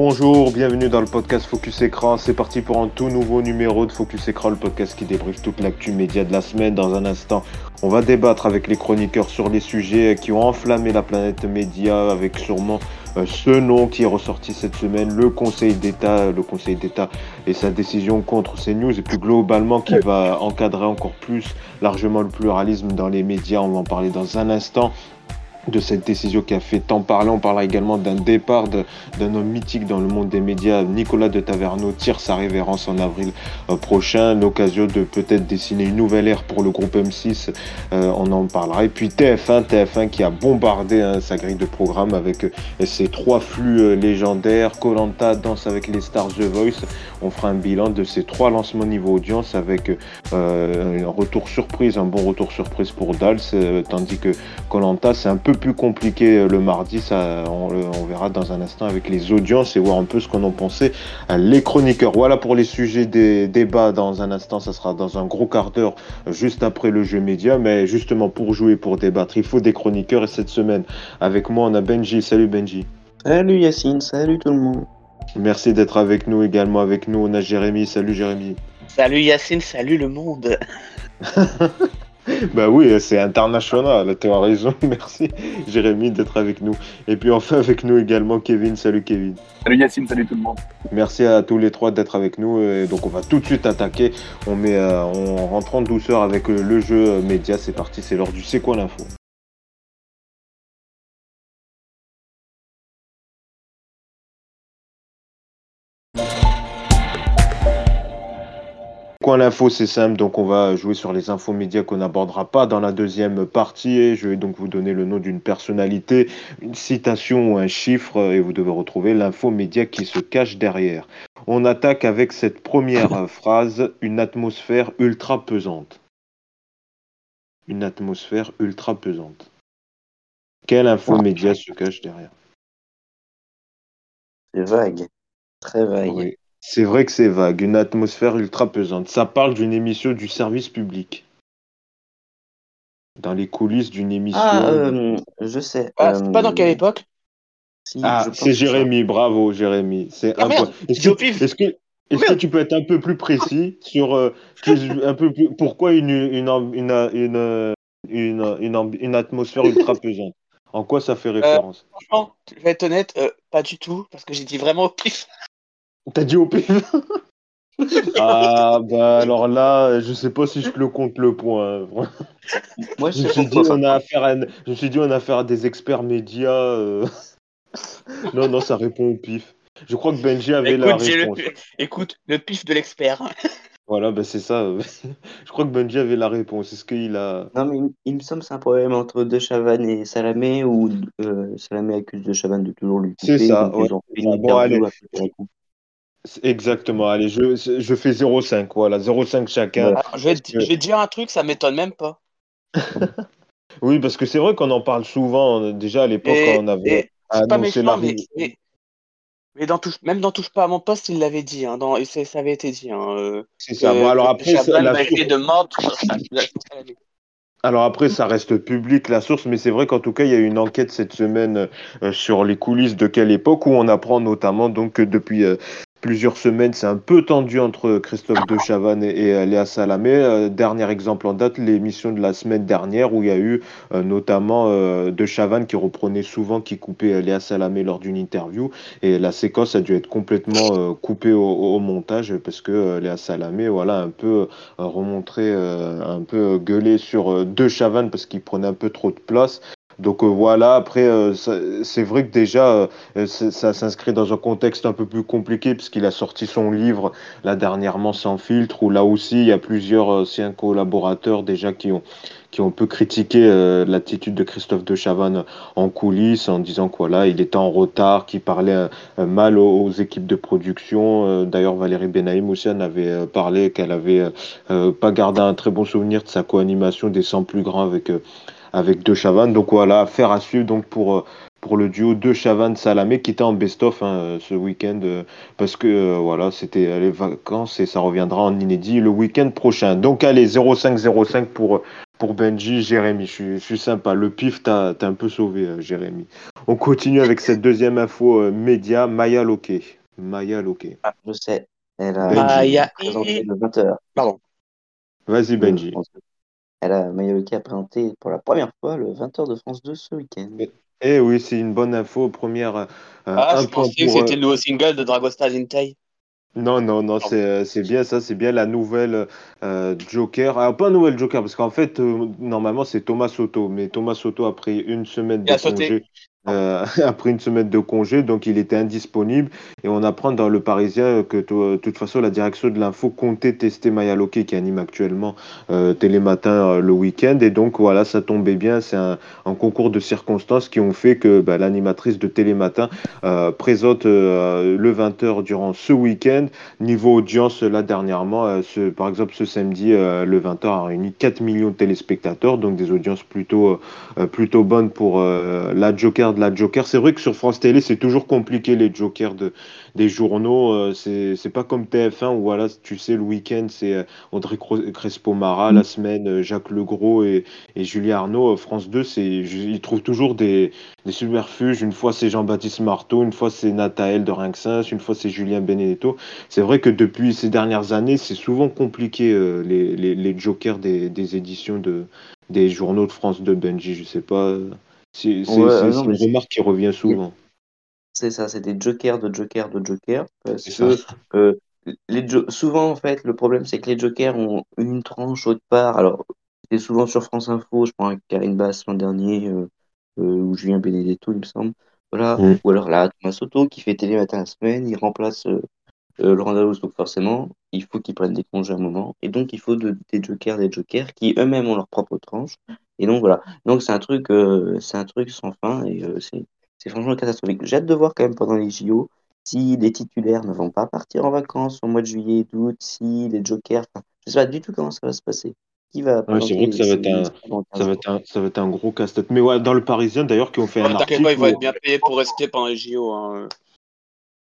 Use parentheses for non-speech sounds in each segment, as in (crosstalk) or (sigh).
Bonjour, bienvenue dans le podcast Focus Écran. C'est parti pour un tout nouveau numéro de Focus Écran, le podcast qui débriefe toute l'actu média de la semaine. Dans un instant, on va débattre avec les chroniqueurs sur les sujets qui ont enflammé la planète média, avec sûrement euh, ce nom qui est ressorti cette semaine, le Conseil d'État, le Conseil d'État et sa décision contre ces news, et plus globalement qui va encadrer encore plus largement le pluralisme dans les médias. On va en parler dans un instant de cette décision qui a fait tant parler. On parlera également d'un départ d'un homme mythique dans le monde des médias, Nicolas de Taverneau, tire sa révérence en avril euh, prochain. L'occasion de peut-être dessiner une nouvelle ère pour le groupe M6, euh, on en parlera. Et puis TF1, TF1 qui a bombardé hein, sa grille de programme avec euh, ses trois flux légendaires, Colanta, Danse avec les stars, The Voice. On fera un bilan de ces trois lancements niveau audience avec un retour surprise, un bon retour surprise pour Dals, tandis que Colanta, c'est un peu plus compliqué euh, le mardi, ça, on, verra dans un instant avec les audiences et voir un peu ce qu'on en pensait les chroniqueurs. Voilà pour les sujets des débats dans un instant, ça sera dans un gros quart d'heure juste après le jeu média, mais justement pour jouer, pour débattre, il faut des chroniqueurs et cette semaine avec moi on a Benji. Salut Benji. Salut Yacine, salut tout le monde. Merci d'être avec nous également avec nous, on a Jérémy. Salut Jérémy. Salut Yacine, salut le monde. (laughs) (laughs) bah oui, c'est international, tu as raison. (laughs) Merci Jérémy d'être avec nous. Et puis enfin avec nous également Kevin. Salut Kevin. Salut Yacine, salut tout le monde. Merci à tous les trois d'être avec nous. Et donc on va tout de suite attaquer. On, met, euh, on rentre en douceur avec le jeu média. C'est parti, c'est l'heure du C'est quoi l'info? L'info, c'est simple. Donc, on va jouer sur les infos médias qu'on n'abordera pas dans la deuxième partie. Et je vais donc vous donner le nom d'une personnalité, une citation ou un chiffre. Et vous devez retrouver l'info média qui se cache derrière. On attaque avec cette première (laughs) phrase une atmosphère ultra pesante. Une atmosphère ultra pesante. Quelle info média se cache derrière? C'est vague. Très vague. C'est vrai que c'est vague, une atmosphère ultra pesante. Ça parle d'une émission du service public. Dans les coulisses d'une émission. Ah, euh, je sais. Ah, c'est pas dans quelle euh, époque? Ah, c'est Jérémy, bravo Jérémy. C'est ah, Est-ce que, est-ce que, tu peux être un peu plus précis sur euh, (laughs) un peu pourquoi une, une, une, une, une atmosphère ultra pesante? En quoi ça fait référence? Franchement, je vais être honnête, pas du tout, parce que j'ai dit vraiment au pif. T'as dit au pif (laughs) Ah bah alors là, je sais pas si je le compte le point. Moi, je, me suis dit on a affaire à, je me suis dit on a affaire à des experts médias. Euh. (laughs) non non, ça répond au pif. Je crois que Benji avait la réponse. Écoute, le pif de l'expert. Voilà, bah c'est ça. (laughs) je crois que Benji avait la réponse. Est-ce qu'il a. Non, mais il, me semble que c'est un problème entre De Chavannes et Salamé, ou euh, Salamé accuse De Chavannes de toujours lui couper. C'est ça, ouais. Bon, allez. Exactement, allez, je, je fais 0,5, voilà, 0,5 chacun. je, vais, je vais dire un truc, ça m'étonne même pas. (laughs) oui, parce que c'est vrai qu'on en parle souvent, déjà à l'époque, quand on avait annoncé la mais, mais, dans touche, même dans Touche pas à mon poste, il l'avait dit, hein, dans, ça avait été dit. Hein, euh, c'est ça, bon, alors après, la de mort, alors après, ça reste public la source, mais c'est vrai qu'en tout cas, il y a eu une enquête cette semaine euh, sur les coulisses de quelle époque où on apprend notamment donc que depuis euh, plusieurs semaines. C'est un peu tendu entre Christophe de Chavannes et, Léa Salamé. Euh, dernier exemple en date, l'émission de la semaine dernière où il y a eu euh, notamment euh, de Chavannes qui reprenait souvent, qui coupait Léa Salamé lors d'une interview. Et la séquence a dû être complètement coupée au, montage parce que Léa Salamé, voilà, un peu remontré, un peu gueulé sur de Chavannes parce qu'il prenait un peu trop de place. Donc euh, voilà, après, euh, c'est vrai que déjà, euh, ça s'inscrit dans un contexte un peu plus compliqué, puisqu'il a sorti son livre, là dernièrement, Sans filtre, où là aussi, il y a plusieurs anciens collaborateurs déjà qui ont, qui ont un peu critiqué l'attitude de Christophe de Chavannes en coulisses, en disant quoi là, il était en retard, qu'il parlait mal aux, équipes de production. D'ailleurs, Valérie Benaïm aussi en avait parlé qu'elle avait pas gardé un très bon souvenir de sa co-animation des 100 plus grands avec avec deux Chavannes. Donc voilà, affaire à suivre donc pour, euh, pour le duo de Chavannes Salamé qui était en best-of hein, ce week-end euh, parce que euh, voilà, c'était les vacances et ça reviendra en inédit le week-end prochain. Donc allez, 0505 pour pour Benji, Jérémy. Je suis, je suis sympa. Le pif, t'as un peu sauvé, euh, Jérémy. On continue avec cette deuxième info euh, média, Maya Loke. Maya Loke. Ah, je sais. Elle a Benji. Il y a- présenté le 20h. Pardon. Vas-y, Benji. Elle a, a présenté pour la première fois le 20h de France 2 ce week-end. Eh oui, c'est une bonne info. Première, euh, Ah, un je point pensais que pour, euh, c'était le nouveau single de Dragostar Intei. Non, non, non, c'est euh, c'est bien ça, c'est bien la nouvelle euh, Joker. Ah, pas nouvelle Joker, parce qu'en fait, euh, normalement, c'est Thomas Soto, mais Thomas Soto a pris une semaine de sauté. Euh, (laughs) a pris une semaine de congé, donc il était indisponible. Et on apprend dans Le Parisien que de toute façon, la direction de l'info comptait tester Maya Loki, qui anime actuellement euh, Télématin euh, le week-end. Et donc, voilà, ça tombait bien. C'est un, concours de circonstances qui ont fait que bah, l'animatrice de Télématin présente le 20h durant ce week-end. Niveau audience, là, dernièrement, par exemple, ce samedi, le 20h a réuni 4 millions de téléspectateurs, donc des audiences plutôt, plutôt bonnes pour la Joker de la Joker. C'est vrai que sur France Télé, c'est toujours compliqué, les Jokers de, des journaux. euh, c'est c'est pas comme TF1 où, voilà, tu sais, le week-end, c'est euh, Audrey Cro- Crespo-Mara, la semaine, euh, Jacques Legros et, et Julien Arnaud. France 2, c'est, ils trouvent toujours des, des subterfuges. Une fois, c'est Jean-Baptiste Marteau, une fois, c'est Nathaël de Rinxins, une fois, c'est Julien Benedetto. C'est vrai que depuis ces dernières années, c'est souvent compliqué euh, les, les, les jokers des, des éditions de, des journaux de France de Benji. Je sais pas. C'est Ouais, mais une remarque qui revient souvent. C'est ça, c'est des jokers de jokers de jokers. Parce que euh, les jo- souvent, en fait, le problème, c'est que les jokers ont une tranche autre part. Alors, c'est souvent sur France Info, je prends Karine Basse l'an dernier, euh, euh, ou Julien Benedetto, il me semble. Voilà. Mm. Ou alors là, Thomas Soto, qui fait télé matin la semaine, il remplace Laurent Dalloz, donc forcément, il faut qu'ils prennent des congés à un moment. Et donc, il faut de- des jokers, des jokers qui eux-mêmes ont leur propre tranche. Et donc, voilà. Donc, c'est un truc, euh, c'est un truc sans fin et euh, c'est c'est franchement catastrophique. J'ai hâte de voir quand même pendant les JO si les titulaires ne vont pas partir en vacances au mois de juillet et d'août, si les jokers. Enfin, je sais pas du tout comment ça va se passer. Qui va Ouais, c'est vrai que ça va être un- ces- dans 15 Ça va, être un, ça va être un gros casse-tête. Mais ouais, dans le Parisien, d'ailleurs, qui ont fait un T'inquiète article. pas, ils vont être bien payés pour rester pendant les JO. Hein.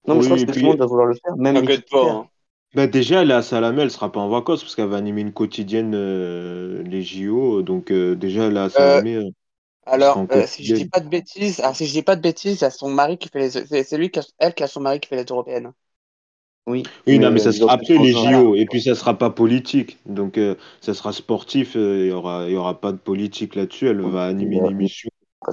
Non, mais je Oui, pense et que puis- tout le monde va vouloir le faire, même les pas. Hein. Bah déjà, elle est à Salamé, elle sera pas en vacances parce qu'elle va animer une quotidienne euh, les JO. Donc euh, déjà, elle est à Salamé. euh, Alors, en euh, si je dis quotidienne. pas de bêtises, alors si je dis pas de bêtises, il y a son mari qui fait les, c'est c'est lui qui a, elle qui a son mari qui fait les européennes. Oui, Oui, non, mais ça sera après les JO, et puis ça sera pas politique. Donc, euh, ça sera sportif, euh, il y aura, il y aura pas de politique là-dessus. Elle va animer une émission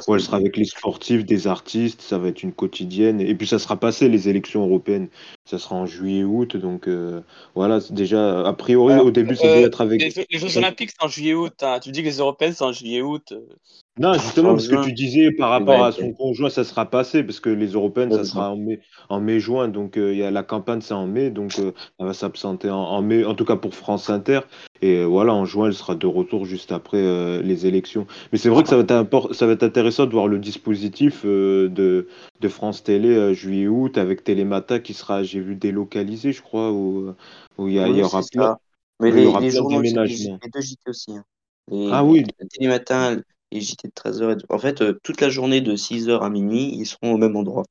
où elle sera avec les sportifs, des artistes, ça va être une quotidienne. Et puis, ça sera passé les élections européennes. Ça sera en juillet-août. Donc, euh, voilà, déjà, a priori, Alors, au début, ça Euh, devait être avec. les, les Jeux Olympiques, c'est en juillet-août. hein. Tu dis que les européennes, c'est en juillet-août. euh. Non, justement, En parce que juin. tu disais par rapport Ouais, à son ouais. conjoint, ça sera passé, parce que les européennes, ça sera en mai, en mai-juin, donc euh, il y a la campagne, c'est en mai, donc euh, elle va s'absenter en, en mai, en tout cas pour France Inter, et euh, voilà, en juin, elle sera de retour juste après euh, les élections. Mais c'est vrai que ça va être ça va être intéressant de voir le dispositif euh, de, de France Télé euh, juillet-août avec Télémata qui sera, j'ai vu, délocalisé, je crois, où, où il y, aura plein. Mais les, les journaux les, les deux JT aussi. hein. Les, Ah oui. le Télématin, les JT de 13h. En fait, euh, toute la journée de 6h à minuit, ils seront au même endroit.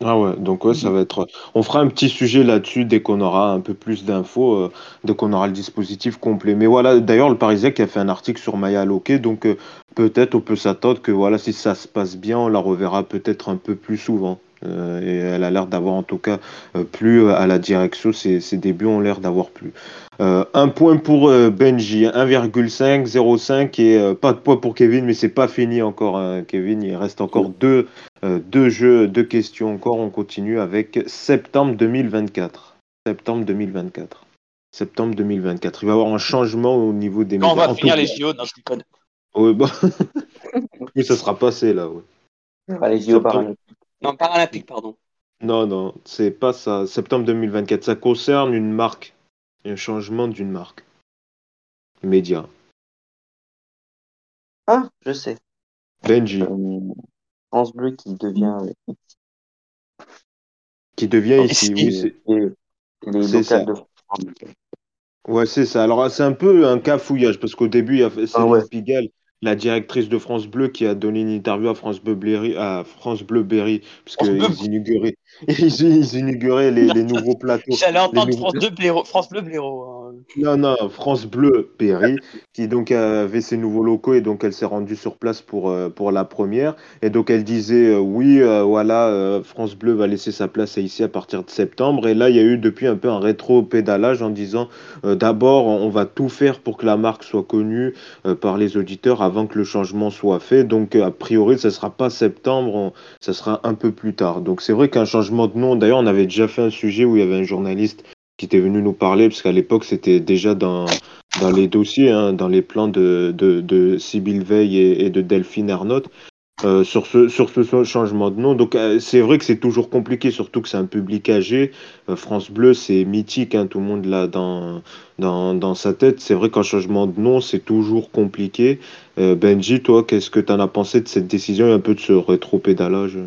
Ah ouais, donc ouais, ça va être. On fera un petit sujet là-dessus dès qu'on aura un peu plus d'infos, euh, dès qu'on aura le dispositif complet. Mais voilà, d'ailleurs, le Parisien qui a fait un article sur Maya Loke, donc euh, peut-être on peut s'attendre que voilà, si ça se passe bien, on la reverra peut-être un peu plus souvent. Euh, et elle a l'air d'avoir en tout cas euh, plu à la direction, ses, ses débuts ont l'air d'avoir plu. Euh, un point pour euh, Benji, 1,5, 0,5 et euh, pas de poids pour Kevin, mais c'est pas fini encore, hein, Kevin. Il reste encore deux, euh, deux jeux, deux questions encore. On continue avec septembre 2024. Septembre 2024. Septembre 2024. Il va y avoir un changement au niveau des Quand on va En finir les JO, non, je déconne. Ouais, bah, oui, (laughs) ça sera passé là. Ouais. Ah, les JO Septembre. Non, paralympique, pardon. Non, non, c'est pas ça. Septembre 2024. Ça concerne une marque. Un changement d'une marque. Média. Ah, je sais. Benji, Euh, France Bleu qui devient euh, qui devient Ici. ici. Oui, c'est- ça. locales de France. Ouais, c'est ça. Alors, c'est un peu un cafouillage parce qu'au début, il y a Céline Ah ouais. Pigalle, la directrice de France Bleu, qui a donné une interview à France Bleu Berry, à France Bleu Berry, parce Bleu. qu'ils inauguraient, ils, (laughs) ils inauguraient les, les nouveaux plateaux. J'allais entendre nouveaux- France, 2 blaireau, France Bleu Blaireau. Non, non, France Bleu Péry, qui donc avait ses nouveaux locaux et donc elle s'est rendue sur place pour, euh, pour la première. Et donc elle disait euh, oui, euh, voilà, France Bleu va laisser sa place ici à partir de septembre. Et là, il y a eu depuis un peu un rétro-pédalage en disant d'abord, on va tout faire pour que la marque soit connue par les auditeurs avant que le changement soit fait. Donc a priori, ça sera pas septembre, on- ça sera un peu plus tard. Donc c'est vrai qu'un changement de nom, d'ailleurs, on avait déjà fait un sujet où il y avait un journaliste qui était venu nous parler, parce qu'à l'époque, c'était déjà dans, les dossiers, hein, dans les plans de, de, Sybille Veil et, de Delphine Ernotte, euh, sur, ce, changement de nom. Donc, euh, c'est vrai que c'est toujours compliqué, surtout que c'est un public âgé. Euh, France Bleu, c'est mythique, hein, tout le monde l'a dans, dans, sa tête. C'est vrai qu'un changement de nom, c'est toujours compliqué. Benji, toi, qu'est-ce que tu en as pensé de cette décision et un peu de ce rétro-pédalage?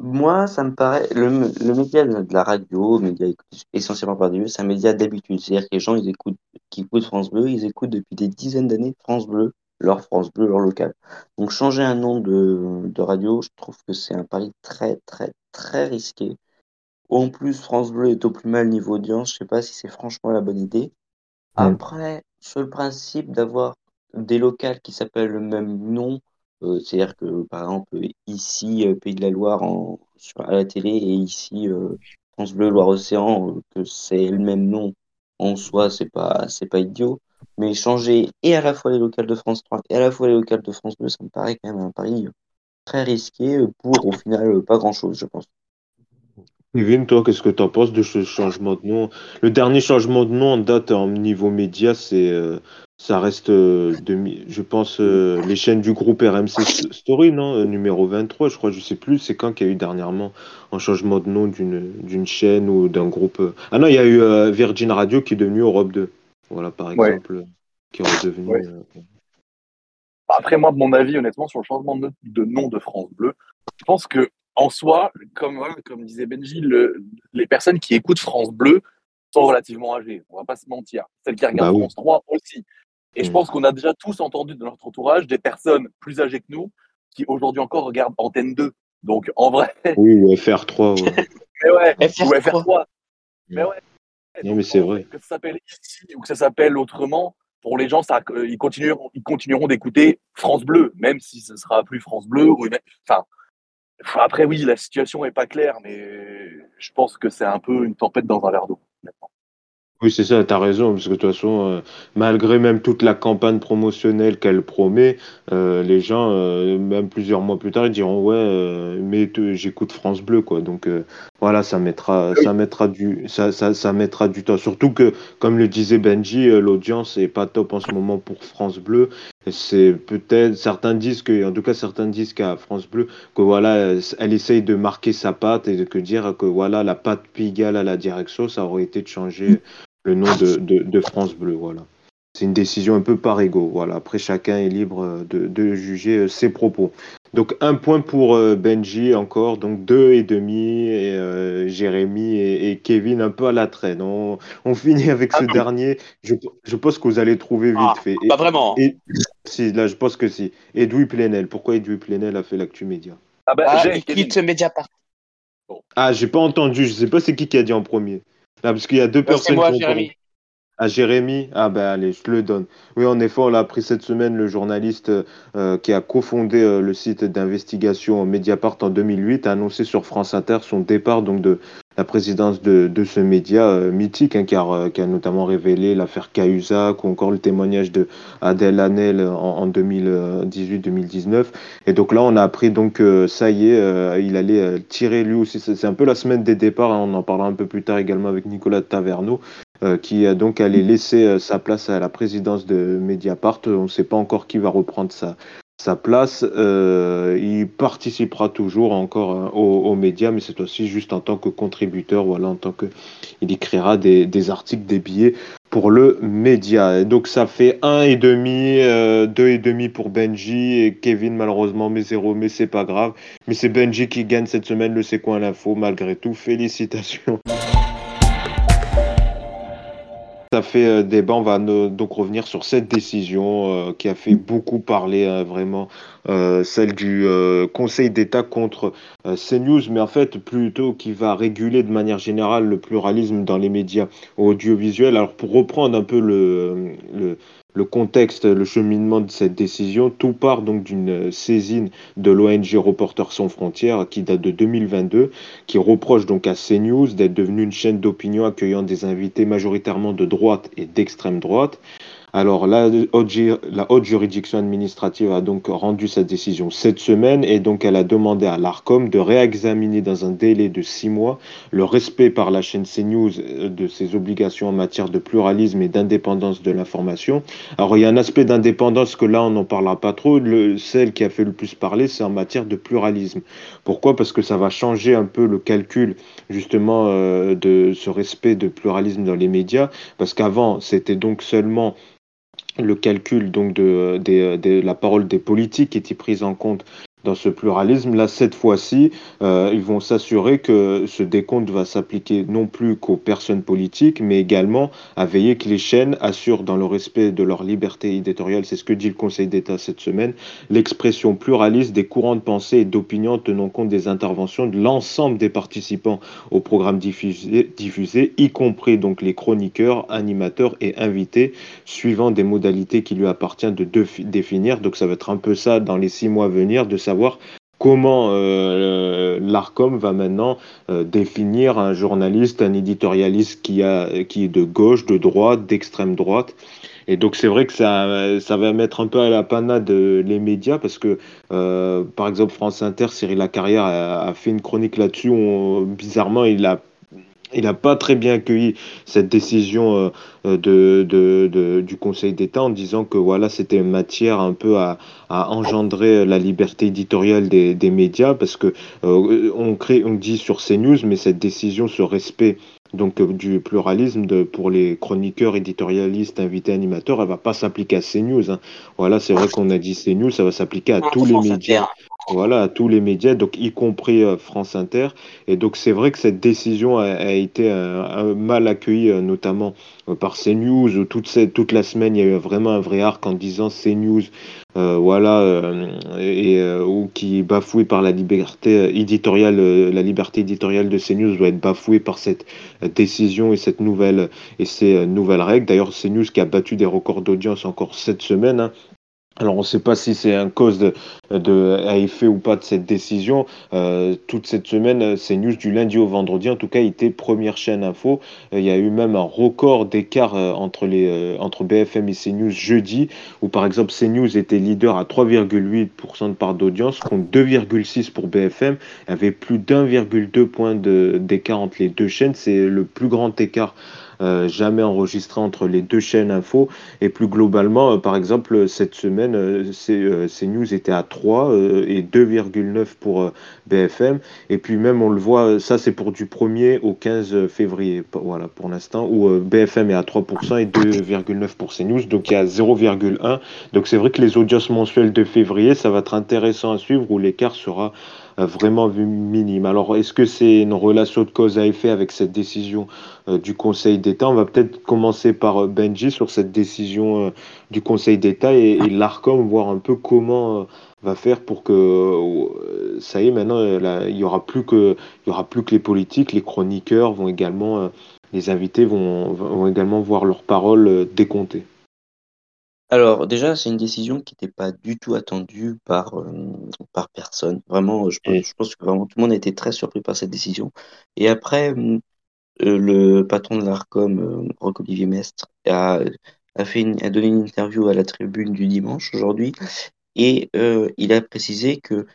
Moi, ça me paraît, le, le média de la radio, média écouté essentiellement par des vieux, c'est un média d'habitude. C'est-à-dire que les gens, ils écoutent, qui écoutent France Bleu, ils écoutent depuis des dizaines d'années France Bleu, leur France Bleu, leur local. Donc, changer un nom de, de radio, je trouve que c'est un pari très, très, très risqué. En plus, France Bleu est au plus mal niveau audience. Je sais pas si c'est franchement la bonne idée. Mm. Après, sur le principe d'avoir des locales qui s'appellent le même nom, euh, c'est-à-dire que par exemple ici euh, Pays de la Loire en, à la télé et ici euh, France Bleu Loire-Océan, que c'est le même nom en soi, c'est pas pas idiot. Mais changer et à la fois les locales de France 3 et à la fois les locales de France Bleu, ça me paraît quand même un pari très risqué pour au final pas grand-chose, je pense. Kevin, toi, qu'est-ce que tu en penses de ce changement de nom? Le dernier changement de nom en date en niveau média, c'est ça reste, euh, demi- je pense, euh, les chaînes du groupe RMC Story, non? Euh, numéro 23, je crois, je sais plus, c'est quand qu'il y a eu dernièrement un changement de nom d'une chaîne ou d'un groupe. Ah non, il y a eu euh, Virgin Radio qui est devenu Europe 2. Voilà, par exemple, qui est. Ouais. Après, moi, de mon avis, honnêtement, sur le changement de, de nom de France Bleu, je pense que en soi, comme, voilà, comme disait Benji, le- les personnes qui écoutent France Bleu sont relativement âgées. On va pas se mentir. Celles qui regardent Bah oui. France 3 aussi. Et je Mm. pense qu'on a déjà tous entendu de notre entourage des personnes plus âgées que nous qui aujourd'hui encore regardent Antenne 2. Donc en vrai, Oui, (laughs) ou FR3, ouais. mais ouais, FR3. ou FR3. Mais ouais. Non, mais c'est vrai. Que ça s'appelle ici ou que ça s'appelle autrement, pour les gens, ça, euh, ils continueront, ils continueront d'écouter France Bleu, même si ce sera plus France Bleu. Ou, enfin, après, oui, la situation est pas claire, mais je pense que c'est un peu une tempête dans un verre d'eau. Oui, c'est ça, t'as raison, parce que de toute façon, euh, malgré même toute la campagne promotionnelle qu'elle promet, euh, les gens, euh, même plusieurs mois plus tard, ils diront ouais, euh, mais te- j'écoute France Bleu, quoi. Donc euh, voilà, ça mettra, Oui. ça mettra du, ça, ça, ça mettra du temps. Surtout que, comme le disait Benji, euh, l'audience est pas top en ce moment pour France Bleu. C'est peut-être certains disent que, en tout cas certains disent qu'à France Bleu, que voilà, elle, elle essaye de marquer sa patte et de que dire que voilà, la patte Pigalle à la direction, ça aurait été de changer le nom de, de, de France Bleu, voilà. C'est une décision un peu par ego, voilà. Après, chacun est libre euh, de, de juger euh, ses propos. Donc, un point pour euh, Benji encore, donc deux et demi, et euh, Jérémy et, et Kevin un peu à la traîne. On, on (laughs) finit avec ce Ah dernier. Je, je pense que vous allez trouver vite Ah, fait. Et, Pas vraiment. et- si, là, je pense que si. Edoui Plenel. Pourquoi Edoui Plenel a fait l'actu média? Ah bah, Ah, j'ai il quitte Mediapart. Ah, j'ai pas entendu. Je sais pas c'est qui qui a dit en premier. Parce qu'il y a deux Euh, C'est personnes moi, qui ont parlé. Jérémy. À Jérémy Ah ben allez, je le donne. Oui, en effet, on l'a appris cette semaine, le journaliste euh, qui a cofondé euh, le site d'investigation Mediapart en 2008 a annoncé sur France Inter son départ donc de la présidence de, de ce média euh, mythique hein, qui, a, euh, qui a notamment révélé l'affaire Cahuzac ou encore le témoignage de Adèle Hanel en, en 2018-2019. Et donc là, on a appris donc ça y est, euh, il allait euh, tirer lui aussi. C'est un peu la semaine des départs, hein, on en parlera un peu plus tard également avec Nicolas Taverneau qui a donc allé laisser euh, sa place à la présidence de Mediapart. On ne sait pas encore qui va reprendre sa, place. Euh, il participera toujours encore euh, aux, médias, mais cette fois-ci juste en tant que contributeur, voilà, en tant que il écrira des, des articles, des billets pour le média. Donc ça fait un et demi, euh, deux et demi pour Benji et Kevin malheureusement mais zéro, mais c'est pas grave. Mais c'est Benji qui gagne cette semaine le C'est quoi l'info malgré tout. Félicitations. Fait euh, débat. On va donc revenir sur cette décision euh, qui a fait beaucoup parler, euh, vraiment, celle du Conseil d'État contre CNews, mais en fait plutôt qui va réguler de manière générale le pluralisme dans les médias audiovisuels. Alors pour reprendre un peu le, le contexte, le cheminement de cette décision, tout part donc d'une saisine de l'ONG Reporters sans frontières qui date de 2022 qui reproche donc à CNews d'être devenue une chaîne d'opinion accueillant des invités majoritairement de droite et d'extrême droite. Alors, la haute, juridiction administrative a donc rendu sa décision cette semaine et donc elle a demandé à l'ARCOM de réexaminer dans un délai de six mois le respect par la chaîne CNews euh, de ses obligations en matière de pluralisme et d'indépendance de l'information. Alors, il y a un aspect d'indépendance que là, on n'en parlera pas trop. Le, celle qui a fait le plus parler, c'est en matière de pluralisme. Pourquoi? Parce que ça va changer un peu le calcul justement euh, de ce respect de pluralisme dans les médias, parce qu'avant, c'était donc seulement le calcul donc de, de, de la parole des politiques était prise en compte dans ce pluralisme. Là, cette fois-ci, euh, ils vont s'assurer que ce décompte va s'appliquer non plus qu'aux personnes politiques, mais également à veiller que les chaînes assurent dans le respect de leur liberté éditoriale, c'est ce que dit le Conseil d'État cette semaine, l'expression pluraliste des courants de pensée et d'opinion tenant compte des interventions de l'ensemble des participants au programme diffusé, y compris donc les chroniqueurs, animateurs et invités, suivant des modalités qui lui appartient de définir. Donc ça va être un peu ça dans les six mois à venir, savoir comment euh, l'ARCOM va maintenant euh, définir un journaliste, un éditorialiste qui, a, qui est de gauche, de droite, d'extrême droite. Et donc c'est vrai que ça, ça va mettre un peu à la panade euh, les médias parce que par exemple France Inter, Cyril Lacarrière a, a fait une chronique là-dessus. où Bizarrement, il a il n'a pas très bien accueilli cette décision euh, euh, de, de- de- du Conseil d'État en disant que voilà, c'était une matière un peu à, à engendrer la liberté éditoriale des, des médias parce que euh, on crée, on dit sur CNews, mais cette décision, ce respect donc euh, du pluralisme de, pour les chroniqueurs, éditorialistes, invités, animateurs, elle va pas s'appliquer à CNews. hein. Voilà, c'est vrai qu'on a dit CNews, ça va s'appliquer à tous les médias. Voilà, à tous les médias, donc y compris euh, France Inter. Et donc c'est vrai que cette décision a, été euh, mal accueillie, euh, notamment par CNews, où toute, la semaine, il y a eu vraiment un vrai arc en disant CNews, voilà, ou qui est bafoué par la liberté éditoriale, la liberté éditoriale de CNews doit être bafouée par cette décision et cette nouvelle et ces nouvelles règles. D'ailleurs, CNews qui a battu des records d'audience encore cette semaine. hein. Alors, on ne sait pas si c'est un cause de, à effet ou pas de cette décision. Euh, toute cette semaine, euh, CNews, du lundi au vendredi, en tout cas, était première chaîne info. Euh, il y a eu même un record d'écart entre, les, entre BFM et CNews jeudi, où par exemple CNews était leader à 3,8% de part d'audience, contre 2,6% pour BFM. Il y avait plus d'1,2 point d'écart entre les deux chaînes. C'est le plus grand écart jamais enregistré entre les deux chaînes info. Et plus globalement, euh, par exemple, cette semaine, euh, euh, CNews était à 3 euh, et 2,9 pour euh, BFM. Et puis même, on le voit, euh, ça c'est pour du 1er au 15 février, voilà, pour l'instant, où euh, BFM est à 3% et 2,9 pour CNews, donc il y a 0,1. Donc c'est vrai que les audiences mensuelles de février, ça va être intéressant à suivre, où l'écart sera euh, vraiment vu minime. Alors, est-ce que c'est une relation de cause à effet avec cette décision euh, du Conseil d'État? On va peut-être commencer par euh, Benji sur cette décision euh, du Conseil d'État et, l'ARCOM, voir un peu comment euh, va faire pour que euh, ça y est, maintenant, euh, là, il y aura plus que, il y aura plus que les politiques, les chroniqueurs vont également, euh, les invités vont, vont également voir leurs paroles euh, décomptées. Alors déjà, c'est une décision qui n'était pas du tout attendue par, euh, par personne. Vraiment, je, pense- je pense que vraiment tout le monde a été très surpris par cette décision. Et après, hum, euh, le patron de l'ARCOM, euh, Roch-Olivier Mestre, a, a, fait une- a donné une interview à la tribune du dimanche aujourd'hui et euh, il a précisé que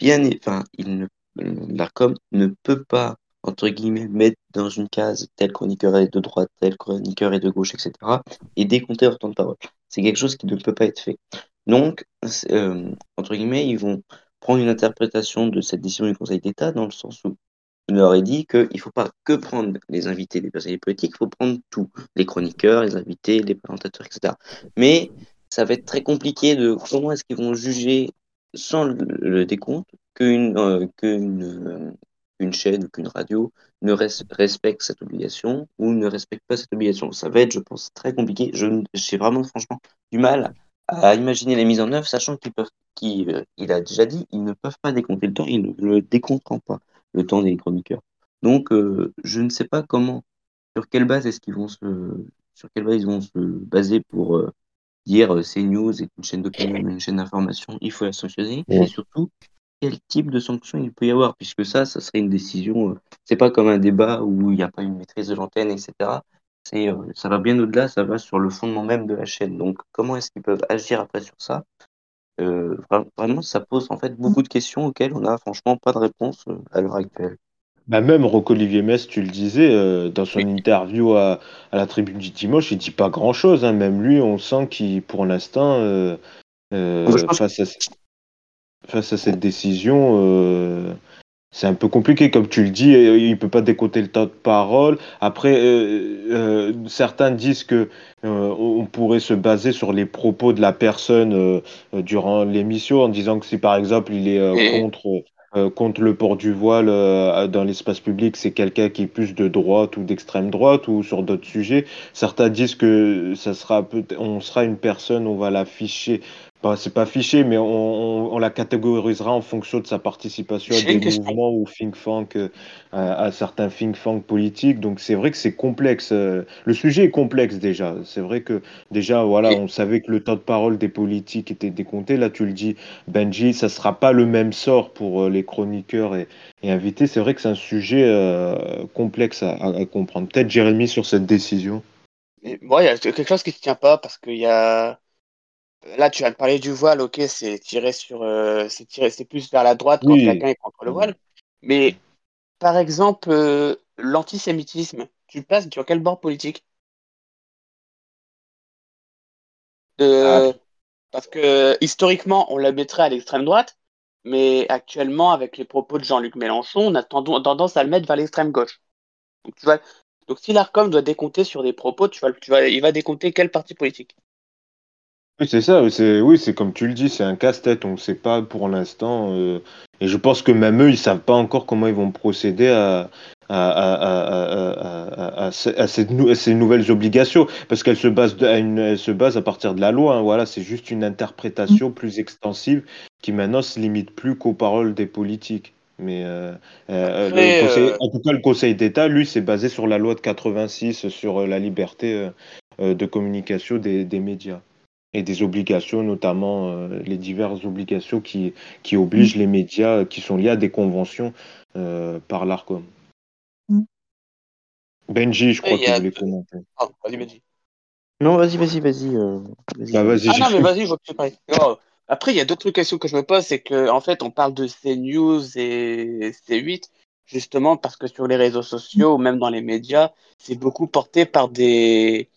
bien, enfin, il ne, l'ARCOM ne peut pas, entre guillemets, mettre dans une case tel chroniqueur est de droite, tel chroniqueur est de gauche, etc. et décompter leur temps de parole. C'est quelque chose qui ne peut pas être fait. Donc, euh, entre guillemets, ils vont prendre une interprétation de cette décision du Conseil d'État dans le sens où il leur est dit qu'il ne faut pas que prendre les invités des personnalités politiques, il faut prendre tout, les chroniqueurs, les invités, les présentateurs, etc. Mais ça va être très compliqué de comment est-ce qu'ils vont juger sans le, décompte qu'une euh, qu'une euh, une chaîne ou qu'une radio ne res- respectent cette obligation ou ne respectent pas cette obligation. Ça va être, je pense, très compliqué. Je J'ai vraiment franchement du mal à imaginer les mises en œuvre, sachant qu'ils peuvent, euh, il a déjà dit, ils ne peuvent pas décompter le temps, ils ne le décompteront pas, le temps des chroniqueurs. Donc, euh, je ne sais pas comment, sur quelle base est-ce qu'ils vont se, sur quelle base ils vont se baser pour euh, dire euh, CNews est une chaîne d'opinion, une chaîne d'information, il faut la sanctionner, Ouais. et surtout quel type de sanction il peut y avoir, puisque ça, ça serait une décision. euh, c'est pas comme un débat où il n'y a pas une maîtrise de l'antenne, etc. C'est, euh, ça va bien au-delà, ça va sur le fondement même de la chaîne. Donc, comment est-ce qu'ils peuvent agir après sur ça? Euh, vra- Vraiment, ça pose en fait beaucoup de questions auxquelles on n'a franchement pas de réponse euh, à l'heure actuelle. Bah même Rocco-Olivier Metz, tu le disais, euh, dans son interview à, à la tribune du dimanche, il dit pas grand-chose. hein. Même lui, on sent qu'il, pour l'instant, euh, euh, Je pense- face, à, face à cette décision, euh, c'est un peu compliqué. Comme tu le dis, euh, il peut pas décoter le temps de parole. Après, euh, euh, certains disent que on pourrait se baser sur les propos de la personne durant l'émission, en disant que si par exemple il est contre euh, contre le port du voile euh, dans l'espace public, c'est quelqu'un qui est plus de droite ou d'extrême droite ou sur d'autres sujets. Certains disent que ça sera peut on sera une personne, on va l'afficher. Bah, c'est pas fiché, mais on, on, on la catégorisera en fonction de sa participation à des mouvements ou think tank, euh, à, à certains think tank politiques. Donc c'est vrai que c'est complexe. euh, Le sujet est complexe déjà. C'est vrai que déjà, voilà, on savait que le temps de parole des politiques était décompté. Là, tu le dis, Benji, ça sera pas le même sort pour euh, les chroniqueurs et, et invités. C'est vrai que c'est un sujet euh, complexe à, à- à comprendre. Peut-être Jérémy sur cette décision. Moi, il y a quelque chose qui ne tient pas parce qu'il y a. Là, tu viens de parler du voile, ok, c'est tiré sur. euh, c'est tiré, c'est plus vers la droite quand Oui. quelqu'un est contre le voile. Mais par exemple, euh, l'antisémitisme, tu passes sur quel bord politique? Euh, Parce que historiquement, on la mettrait à l'extrême droite, mais actuellement, avec les propos de Jean-Luc Mélenchon, on a tendance à le mettre vers l'extrême gauche. Donc, tu vois, donc si l'ARCOM doit décompter sur des propos, tu vas, tu vas, il va décompter quel parti politique? Oui, c'est ça, c'est oui, c'est comme tu le dis, c'est un casse-tête, on ne sait pas pour l'instant. euh, et je pense que même eux, ils savent pas encore comment ils vont procéder à, à, à, à, à, à- à ce- à cette nou- à ces nouvelles obligations, parce qu'elles se basent de- à une, elles se basent à partir de la loi. hein, voilà, c'est juste une interprétation plus extensive qui maintenant se limite plus qu'aux paroles des politiques. Mais euh, euh, Après, le conseil, euh, en tout cas, le Conseil d'État, lui, s'est basé sur la loi de 86 sur euh, la liberté euh, euh, de communication des, des médias et des obligations, notamment euh, les diverses obligations qui, qui obligent les médias qui sont liés à des conventions euh, par l'ARCOM. Mm. Benji, je crois qu'il voulait commenter. Ah, vas-y, vas-y. Non, vas-y, vas-y, vas-y. euh. Bah Ah non, mais vas-y, je vois que tu parles. Non, Après, il y a d'autres questions que je me pose, c'est que en fait, on parle de CNews et C8, justement parce que sur les réseaux sociaux ou même dans les médias, c'est beaucoup porté par des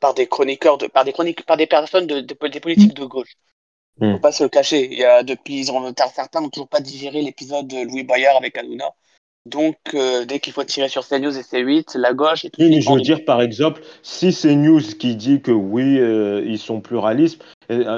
par des chroniqueurs de par des chroniques par des personnes de, de- des politiques de gauche. Mm. Faut pas se le cacher. Il y a depuis ils ont, certains n'ont toujours pas digéré l'épisode de Louis Boyard avec Hanouna. Donc euh, dès qu'il faut tirer sur CNews et C8, la gauche est tout Oui, mais je veux dire, par exemple, si c'est News qui dit que oui, euh, ils sont pluralistes,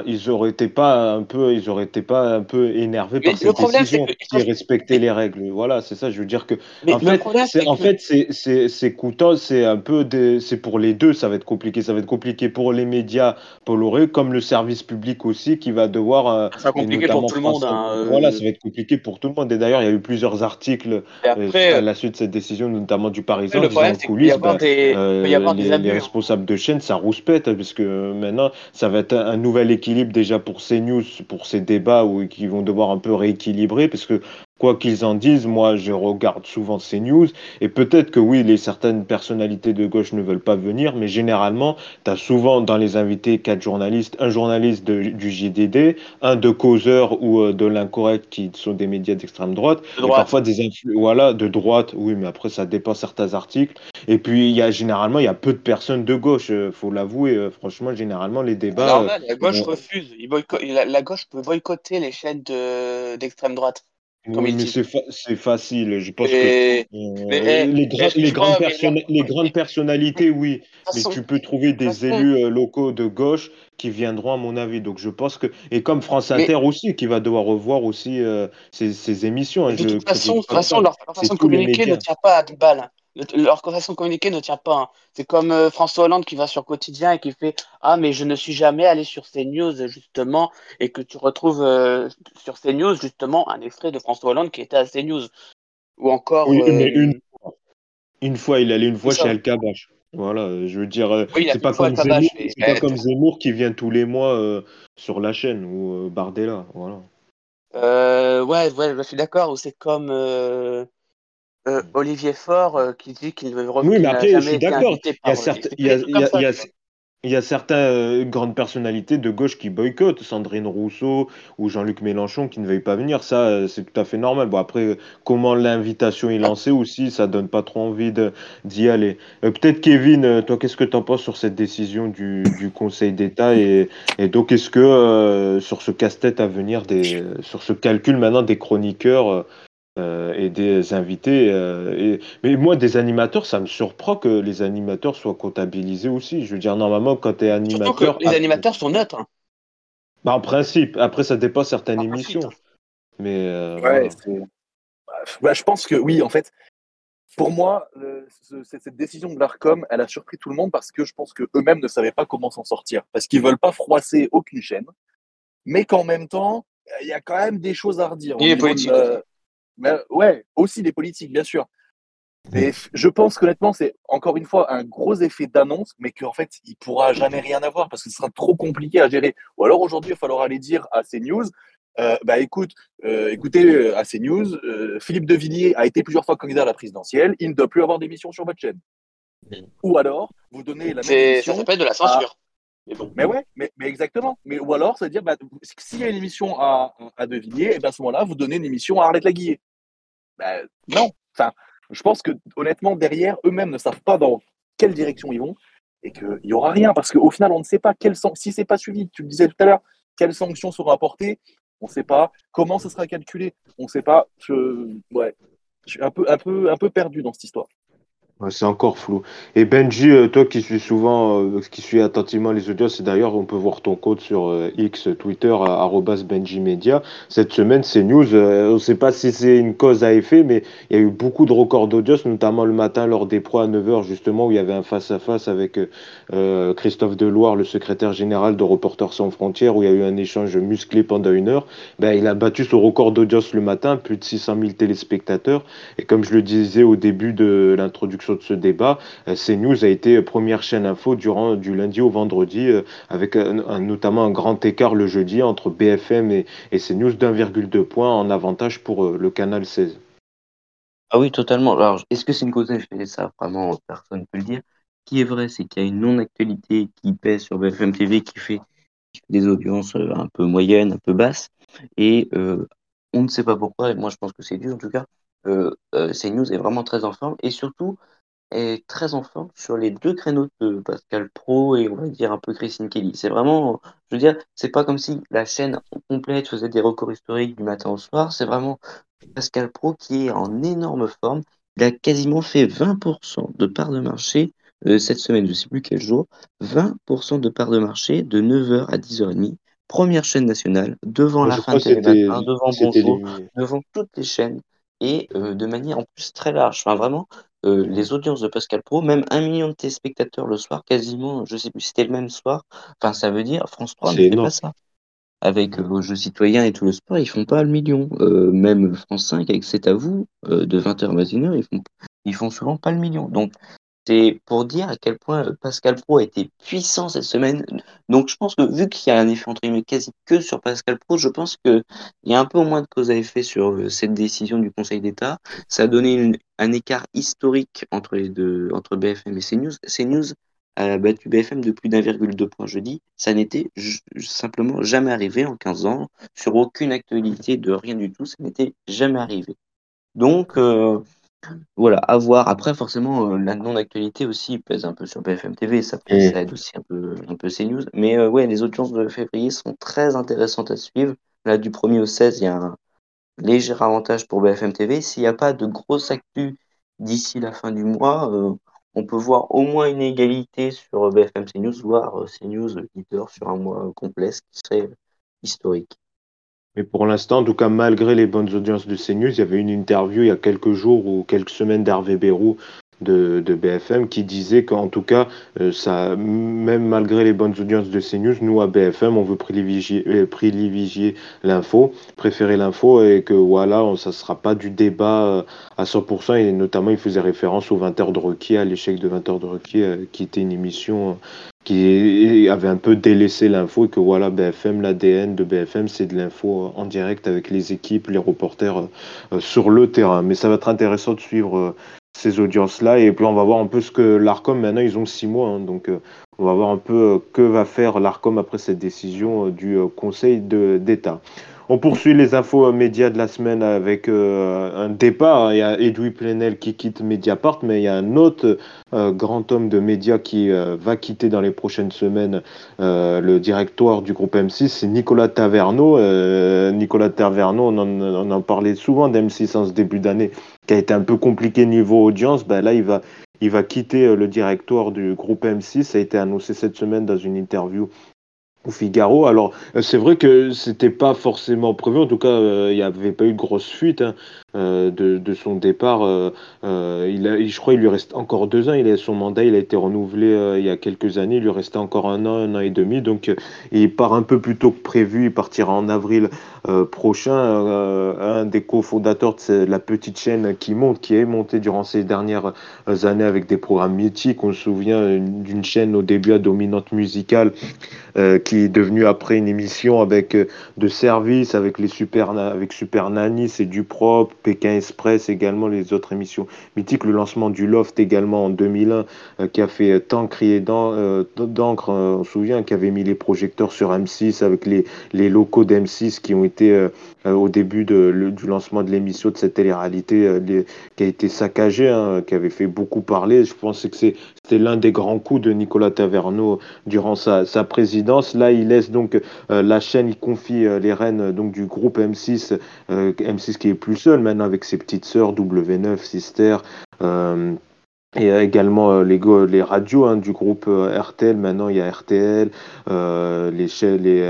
ils auraient été pas un peu, ils auraient été pas un peu énervés Mais par le cette problème, c'est décision, qui respectaient les règles. Voilà, c'est ça. Je veux dire que, Mais en fait, problème, c'est c'est en que- fait, c'est c'est c'est coûteux, c'est un peu des, c'est pour les deux, ça va être compliqué. Ça va être compliqué pour les médias colorés, comme le service public aussi, qui va devoir. euh, Ça va compliqué pour tout le monde. Hein, euh, Voilà, ça va être compliqué pour tout le monde. Et d'ailleurs, il y a eu plusieurs articles euh, après, à la suite de cette décision, notamment du Parisien, le disant problème, en c'est qu'il peut y coulisses, bah, des, il peut y euh, avoir des les, les responsables de chaîne, ça rouspète, hein, parce que euh, maintenant, ça va être un, un nouvel équilibre déjà pour ces news, pour ces débats où qui vont devoir un peu rééquilibrer, parce que quoi qu'ils en disent, moi, je regarde souvent ces news, et peut-être que oui, les certaines personnalités de gauche ne veulent pas venir, mais généralement, tu as souvent dans les invités quatre journalistes, un journaliste de- du JDD, un de causeur ou euh, de l'incorrect, qui sont des médias d'extrême droite, De et parfois des voilà, de droite, oui, mais après, ça dépend certains articles. Et puis, il y a généralement, il y a peu de personnes de gauche, euh, faut l'avouer. euh, franchement, généralement, les débats. normal, la gauche refuse. La, la gauche peut boycotter les chaînes de- d'extrême droite. Comme Oui, mais c'est fa- c'est facile. Je pense que euh, mais, les, gra- les, excuse-moi, grandes mais les personnalités, oui, mais tu peux trouver des élus euh, locaux de gauche qui viendront, à mon avis. Donc je pense que, et comme France Inter aussi, qui va devoir revoir aussi euh, ses, ses émissions. hein, de je toute façon, de toute façon, leur, façon de communiquer ne tient pas à 10 balles. Le- Leur façon de communiquer ne tient pas. hein. C'est comme euh, François Hollande qui va sur Quotidien et qui fait Ah, mais je ne suis jamais allé sur CNews, justement, et que tu retrouves euh, sur CNews, justement, un extrait de François Hollande qui était à CNews. Ou encore, Oui, mais une, euh, une fois, il allait une fois chez ça. Al-Kabash. Voilà, je veux dire, Oui, c'est une pas fois comme Zemmour, pas comme Zemmour qui vient tous les mois euh, sur la chaîne ou euh, Bardella. Voilà. euh, ouais, ouais, je suis d'accord. Ou c'est comme euh, euh, Olivier Faure euh, qui dit qu'il ne re- Oui, mais après, je suis d'accord. Il y a certaines euh, grandes personnalités de gauche qui boycottent, Sandrine Rousseau ou Jean-Luc Mélenchon qui ne veuillent pas venir. Ça, c'est tout à fait normal. Bon, après, comment l'invitation est lancée aussi, ça donne pas trop envie d'y aller. Euh, peut-être, Kevin, toi, qu'est-ce que tu en penses sur cette décision du, du Conseil d'État et, et donc, est-ce que euh, sur ce casse-tête à venir, des, sur ce calcul maintenant des chroniqueurs, euh, et des invités. euh, et... Mais moi, des animateurs, ça me surprend que les animateurs soient comptabilisés aussi. Je veux dire, normalement, quand tu es que animateur, les ah, animateurs sont neutres. hein. bah, en principe, après, ça dépend certaines En principe. émissions. Mais euh, Ouais, voilà. bah, je pense que oui, en fait, pour moi, le- ce- cette, décision de l'ARCOM, elle a surpris tout le monde parce que je pense que eux-mêmes ne savaient pas comment s'en sortir. Parce qu'ils veulent pas froisser aucune chaîne, mais qu'en même temps, il y a quand même des choses à redire. Mais, ouais, aussi des politiques, bien sûr. Je pense qu'honnêtement, c'est encore une fois un gros effet d'annonce, mais qu'en fait, il pourra jamais rien avoir parce que ce sera trop compliqué à gérer. Ou alors aujourd'hui, il va falloir aller dire à CNews, euh, bah écoute, euh, écoutez, euh, à CNews, euh, Philippe de Villiers a été plusieurs fois candidat à la présidentielle, il ne doit plus avoir d'émission sur votre chaîne. Ou alors, vous donnez la même C'est- émission. Ça s'appelle de la censure. Mais ouais, mais, mais exactement. Mais ou alors, ça veut dire, bah, s'il y a une émission à, à De Villiers, et ben à ce moment-là, vous donnez une émission à Arlette Laguillet. Bah, non. Enfin, je pense que honnêtement, derrière, eux-mêmes ne savent pas dans quelle direction ils vont et qu'il n'y aura rien parce qu'au final, on ne sait pas quelle san- si c'est pas suivi. Tu le disais tout à l'heure, quelles sanctions seront apportées, on ne sait pas. Comment ça sera calculé, on ne sait pas. Je, ouais, je suis un peu, un peu, un peu perdu dans cette histoire. C'est encore flou. Et Benji, euh, toi qui suis souvent, euh, qui suis attentivement les audiences, et d'ailleurs on peut voir ton compte sur euh, X, Twitter, arobase Benji Media. Cette semaine, c'est news. on ne sait pas si c'est une cause à effet, mais il y a eu beaucoup de records d'audience, notamment le matin lors des pros à 9h, justement, où il y avait un face-à-face avec Christophe Deloire, le secrétaire général de Reporters sans frontières, où il y a eu un échange musclé pendant une heure. Ben, il a battu son record d'audience le matin, plus de 600 000 téléspectateurs. Et comme je le disais au début de l'introduction de ce débat, euh, CNews a été première chaîne info durant du lundi au vendredi, euh, avec notamment un grand écart le jeudi entre BFM et, et CNews d'1,2 points en avantage pour euh, le canal 16. Ah oui, totalement. Alors, est-ce que c'est une cause effet Ça, vraiment, personne ne peut le dire. Ce qui est vrai, c'est qu'il y a une non-actualité qui pèse sur BFM TV qui fait des audiences euh, un peu moyennes, un peu basses. Et euh, on ne sait pas pourquoi, et moi je pense que c'est dû en tout cas. Euh, euh, CNews est vraiment très en forme et surtout est très en forme sur les deux créneaux de Pascal Pro et on va dire un peu Christine Kelly. C'est vraiment, je veux dire, c'est pas comme si la chaîne complète faisait des records historiques du matin au soir. C'est vraiment Pascal Pro qui est en énorme forme. Il a quasiment fait 20% de part de marché euh, cette semaine, je ne sais plus quel jour. 20% de part de marché de 9h à 10h30. Première chaîne nationale, devant la Je fin de Télématin, devant Bonjour, devant toutes les chaînes et euh, de manière en plus très large. Enfin, vraiment, euh, les audiences de Pascal Pro, même un million de téléspectateurs le soir, quasiment, je sais plus si c'était le même soir. Enfin, ça veut dire France 3 ne C'est fait pas ça. Avec euh, vos jeux citoyens et tout le sport, ils font pas le million. Euh, même France 5 avec C'est à vous, euh, de 20h à 21h, ils font, ils font souvent pas le million. Donc, c'est pour dire à quel point euh, Pascal Pro a été puissant cette semaine. Donc, je pense que vu qu'il y a un effet entre guillemets quasi que sur Pascal Pro, je pense qu'il y a un peu moins de cause à effet sur euh, cette décision du Conseil d'État. Ça a donné un écart historique entre les deux, entre BFM et CNews. CNews a battu BFM de plus d'1,2 point jeudi. Ça n'était simplement jamais arrivé en 15 ans. Sur aucune actualité de rien du tout, ça n'était jamais arrivé. Donc, euh, voilà, à voir. Après, forcément, euh, la non-actualité aussi pèse un peu sur BFM TV. Ça, peut- Mm. ça aide aussi un peu, un peu CNews. Mais euh, ouais, les audiences de février sont très intéressantes à suivre. Là, du 1er au 16, il y a un, léger avantage pour BFM TV. S'il n'y a pas de grosse actu d'ici la fin du mois, on peut voir au moins une égalité sur BFM CNews, voire CNews leader sur un mois complet, ce qui serait historique. Mais pour l'instant, en tout cas, malgré les bonnes audiences de CNews, il y avait une interview il y a quelques jours ou quelques semaines d'Hervé Bérou de, BFM qui disait qu'en tout cas, euh, ça, même malgré les bonnes audiences de CNews, nous à BFM, on veut privilégier, euh, privilégier l'info, préférer l'info et que voilà, ça ne sera pas du débat euh, à 100%. Et notamment, il faisait référence aux 20 heures de requis, à l'échec de 20 heures de requis, qui était une émission qui avait un peu délaissé l'info et que voilà, BFM, l'ADN de BFM, c'est de l'info en direct avec les équipes, les reporters euh, sur le terrain. Mais ça va être intéressant de suivre euh, ces audiences-là et puis on va voir un peu ce que l'ARCOM, maintenant ils ont six mois, hein, donc euh, on va voir un peu que va faire l'ARCOM après cette décision du Conseil d'État. On poursuit les infos médias de la semaine avec euh, un départ. Il y a Edoui Plenel qui quitte Mediapart, mais il y a un autre euh, grand homme de médias qui euh, va quitter dans les prochaines semaines le directoire du groupe M6, c'est Nicolas Taverneau. Nicolas Taverneau, on en, parlait souvent d'M6 en ce début d'année, qui a été un peu compliqué niveau audience. Ben là, il va quitter le directoire du groupe M6. Ça a été annoncé cette semaine dans une interview au Figaro. Alors, euh, c'est vrai que c'était pas forcément prévu. En tout cas, euh, il n'y avait pas eu de grosse fuite hein, euh, de, son départ. il a, je crois qu'il lui reste encore deux ans. Il a, son mandat, il a été renouvelé il y a quelques années. Il lui restait encore un an, un an et demi. Donc, il part un peu plus tôt que prévu. Il partira en avril prochain. un des cofondateurs de la petite chaîne qui monte, qui est montée durant ces dernières années avec des programmes mythiques. On se souvient d'une chaîne au début à dominante musicale qui est devenu après une émission avec euh, de service, avec les super, avec Super Nanny, c'est du propre, Pékin Express également, les autres émissions mythiques, le lancement du Loft également en 2001, euh, qui a fait tant crier d'encre, euh, on se souvient, qui avait mis les projecteurs sur M6 avec les, les locaux d'M6 qui ont été au début de, du lancement de l'émission de cette télé-réalité qui a été saccagé, hein, qui avait fait beaucoup parler. Je pense que c'était l'un des grands coups de Nicolas Taverneau durant sa, sa présidence il laisse donc euh, la chaîne, il confie euh, les rênes donc du groupe M6, M6 qui est plus seul avec ses petites sœurs W9, Sister. Et également euh, les, les radios hein, du groupe euh, RTL, maintenant il y a RTL, euh, les, les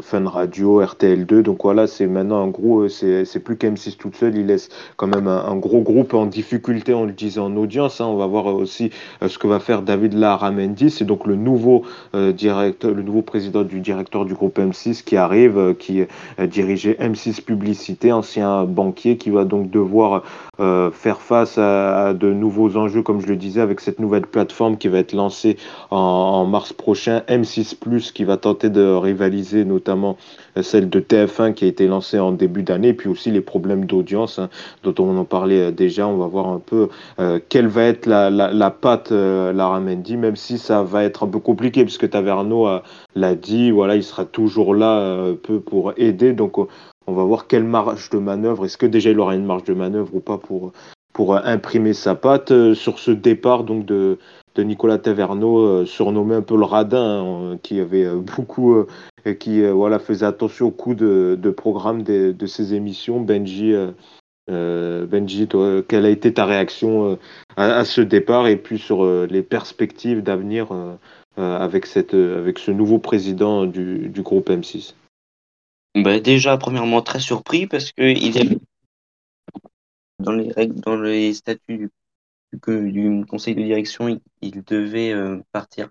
Fun Radio, RTL2, donc voilà, c'est maintenant un gros, c'est plus qu'M6 toute seule, il laisse quand même un, gros groupe en difficulté, on le disait en audience, hein, on va voir aussi ce que va faire David Laramendi, c'est donc le nouveau directeur, le nouveau président du directeur du groupe M6 qui arrive, qui dirigeait M6 Publicité, ancien banquier, qui va donc devoir faire face à de nouveaux enjeux comme je le disais, avec cette nouvelle plateforme qui va être lancée en, mars prochain, M6 ⁇ qui va tenter de rivaliser notamment euh, celle de TF1 qui a été lancée en début d'année, puis aussi les problèmes d'audience hein, dont on en parlait euh, déjà. On va voir un peu euh, quelle va être la, la, la patte Lara Mendy, même si ça va être un peu compliqué, puisque Taverneau l'a dit, voilà, il sera toujours là un peu pour aider. Donc on va voir quelle marge de manœuvre, est-ce que déjà il aura une marge de manœuvre ou pas pour, pour euh, imprimer sa patte euh, sur ce départ donc de, Nicolas Taverneau, euh, surnommé un peu le radin, hein, qui avait (laughs) beaucoup, qui voilà faisait attention au coût de, programme de, ses émissions. Benji, Benji, quelle a été ta réaction à, ce départ et puis sur les perspectives d'avenir avec cette, avec ce nouveau président du, du groupe M6? Bah déjà, premièrement, très surpris parce qu'il dans les règles, dans les statuts du, du conseil de direction, il, devait euh, partir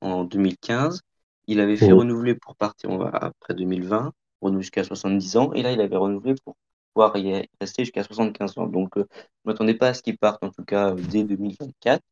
en 2015. Il avait fait oh. renouveler pour partir après 2020, renouveler jusqu'à 70 ans, et là il avait renouvelé pour pouvoir y rester jusqu'à 75 ans. Donc euh, je ne m'attendais pas à ce qu'il parte, en tout cas dès 2024.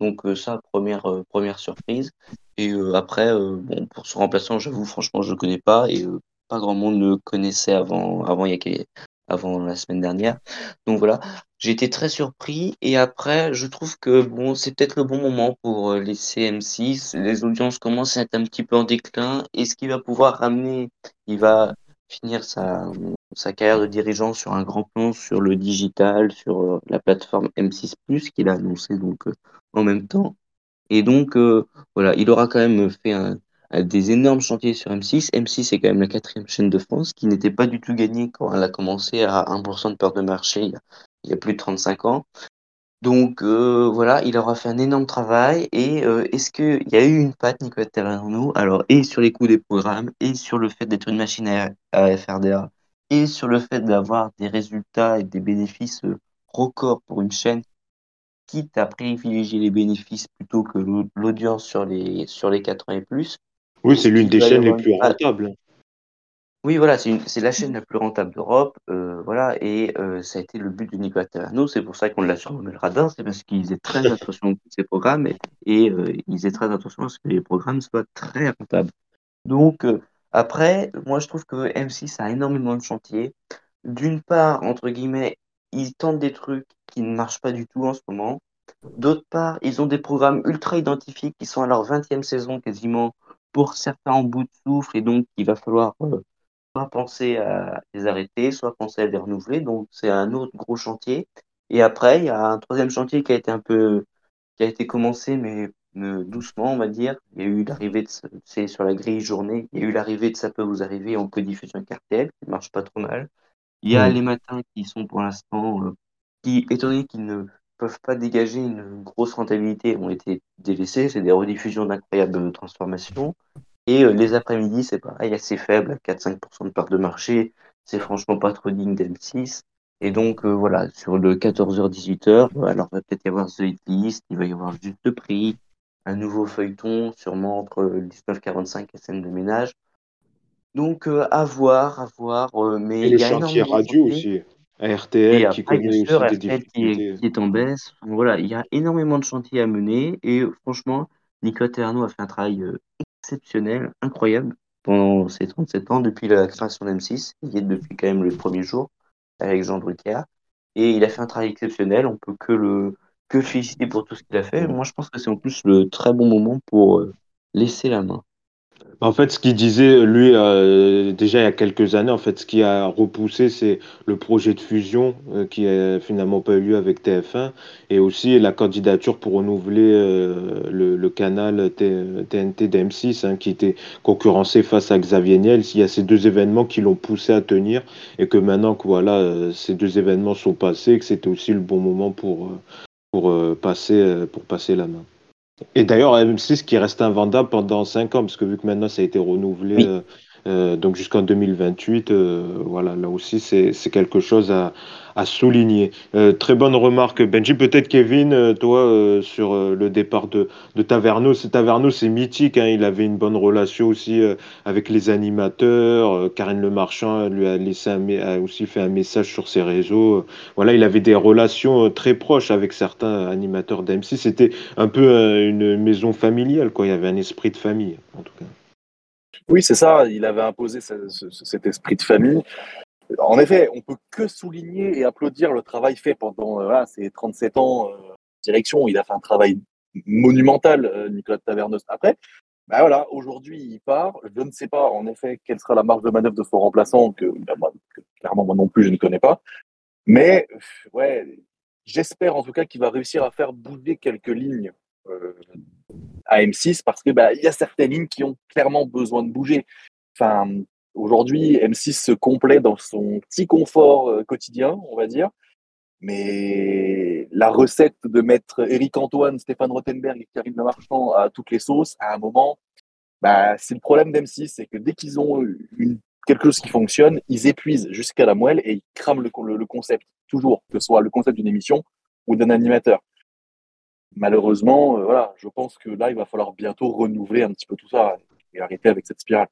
Donc euh, ça, première, première surprise. Et après, bon, pour ce remplaçant, j'avoue, franchement, je ne le connais pas et pas grand monde ne connaissait avant, avant il y a avant la semaine dernière. Donc voilà, j'ai été très surpris et après, je trouve que bon, c'est peut-être le bon moment pour euh, les CM6. Les audiences commencent à être un petit peu en déclin et ce qu'il va pouvoir ramener, il va finir sa, carrière de dirigeant sur un grand plan sur le digital, sur euh, la plateforme M6 qu'il a annoncé donc euh, en même temps? Et donc voilà, il aura quand même fait un, des énormes chantiers sur M6. M6 est quand même la quatrième chaîne de France, qui n'était pas du tout gagnée quand elle a commencé à 1% de peur de marché il y, a, plus de 35 ans. Donc euh, voilà, il aura fait un énorme travail. Et euh, est-ce qu'il y a eu une patte, Nicolas Taverneau? Alors, et sur les coûts des programmes, et sur le fait d'être une machine à, à FRDA, et sur le fait d'avoir des résultats et des bénéfices euh, records pour une chaîne, quitte à privilégier les bénéfices plutôt que l'au- l'audience sur les, sur les 4 ans et plus. Oui, c'est l'une des chaînes les plus rentables. Oui, voilà, c'est la chaîne la plus rentable d'Europe, euh, voilà, et euh, ça a été le but de Nicolas Taverneau, c'est pour ça qu'on l'a surnommé le radin, c'est parce qu'il faisait très (laughs) attention à tous ses programmes, et, et, euh, il faisait très attention à ce que les programmes soient très rentables. Donc, euh, après, moi je trouve que M6 a énormément de chantiers. D'une part, entre guillemets, ils tentent des trucs qui ne marchent pas du tout en ce moment. D'autre part, ils ont des programmes ultra identifiés qui sont à leur 20e saison quasiment, pour certains en bout de souffle, et donc il va falloir euh, soit penser à les arrêter, soit penser à les renouveler. Donc c'est un autre gros chantier. Et après, il y a un troisième chantier qui a été un peu, qui a été commencé, mais euh, doucement, on va dire. Il y a eu l'arrivée de, ce- c'est sur la grille journée, il y a eu l'arrivée de Ça peut vous arriver en codiffusion cartel, qui marche pas trop mal. Il y a Mm. les matins qui sont pour l'instant, euh, qui, étant donné qu'ils ne peuvent pas dégager une grosse rentabilité, ont été délaissés. C'est des rediffusions d'incroyables transformations. Et euh, les après-midi, c'est pareil, assez faible, à 4-5% de part de marché. C'est franchement pas trop digne d'M6. Et donc, euh, voilà, sur le 14h-18h, alors il va peut-être y avoir The Hit List, il va y avoir Juste le Prix, un nouveau feuilleton, sûrement entre le 19h45 et scène de ménage. Donc, euh, à voir, à voir. euh, mais Et il le y a chantier énormément de radio chantiers. aussi. À RTL qui après, bien connaît sûr, aussi des RTL qui est, difficultés. qui est en baisse. Voilà, il y a énormément de chantiers à mener. Et euh, franchement, Nicolas Terno a fait un travail euh, exceptionnel, incroyable, pendant ses 37 ans, depuis la création d'M6. Il y est depuis quand même le premier jour, avec Jean Drucker. Et il a fait un travail exceptionnel. On peut que le que féliciter pour tout ce qu'il a fait. Moi, je pense que c'est en plus le très bon moment pour euh, laisser la main. En fait, ce qu'il disait, lui, euh, déjà il y a quelques années, en fait, ce qui a repoussé, c'est le projet de fusion euh, qui a finalement pas eu lieu avec TF1 et aussi la candidature pour renouveler euh, le, canal TNT d'M6 hein, qui était concurrencé face à Xavier Niel. Il y a ces deux événements qui l'ont poussé à tenir et que maintenant que voilà, ces deux événements sont passés, que c'était aussi le bon moment pour, pour, passer, pour passer la main. Et d'ailleurs, M6 qui reste invendable pendant 5 ans, parce que vu que maintenant ça a été renouvelé Oui. euh, euh, donc jusqu'en 2028, euh, voilà, là aussi c'est quelque chose à, souligner. Euh, très bonne remarque, Benji. Peut-être Kevin, toi, sur le départ de, de Taverneau. Taverneau, c'est mythique, hein, il avait une bonne relation aussi avec les animateurs. Karine Le Marchand lui a, a aussi fait un message sur ses réseaux. Voilà, il avait des relations très proches avec certains animateurs d'M6. C'était un peu une maison familiale, quoi. Il y avait un esprit de famille, en tout cas. Oui, c'est ça. Il avait imposé ce- ce- cet esprit de famille. En effet, on peut que souligner et applaudir le travail fait pendant euh, ces 37 ans euh, direction. Il a fait un travail monumental, euh, Nicolas Taverneuse. Après, bah voilà, aujourd'hui, il part. Je ne sais pas, en effet, quelle sera la marge de manœuvre de son remplaçant, que, bah, clairement, moi non plus, je ne connais pas. Mais, ouais, j'espère en tout cas qu'il va réussir à faire bouger quelques lignes à M6 parce que bah, il y a certaines lignes qui ont clairement besoin de bouger. Enfin, aujourd'hui, M6 se complaît dans son petit confort euh, quotidien, on va dire. Mais la recette de mettre Eric Antoine, Stéphane Rothenberg et Karine Le Marchand à toutes les sauces, à un moment, bah, c'est le problème d'M6, c'est que dès qu'ils ont quelque chose qui fonctionne, ils épuisent jusqu'à la moelle et ils crament le, le- le concept, toujours, que ce soit le concept d'une émission ou d'un animateur. Malheureusement, euh, voilà, je pense que là, il va falloir bientôt renouveler un petit peu tout ça et arrêter avec cette spirale.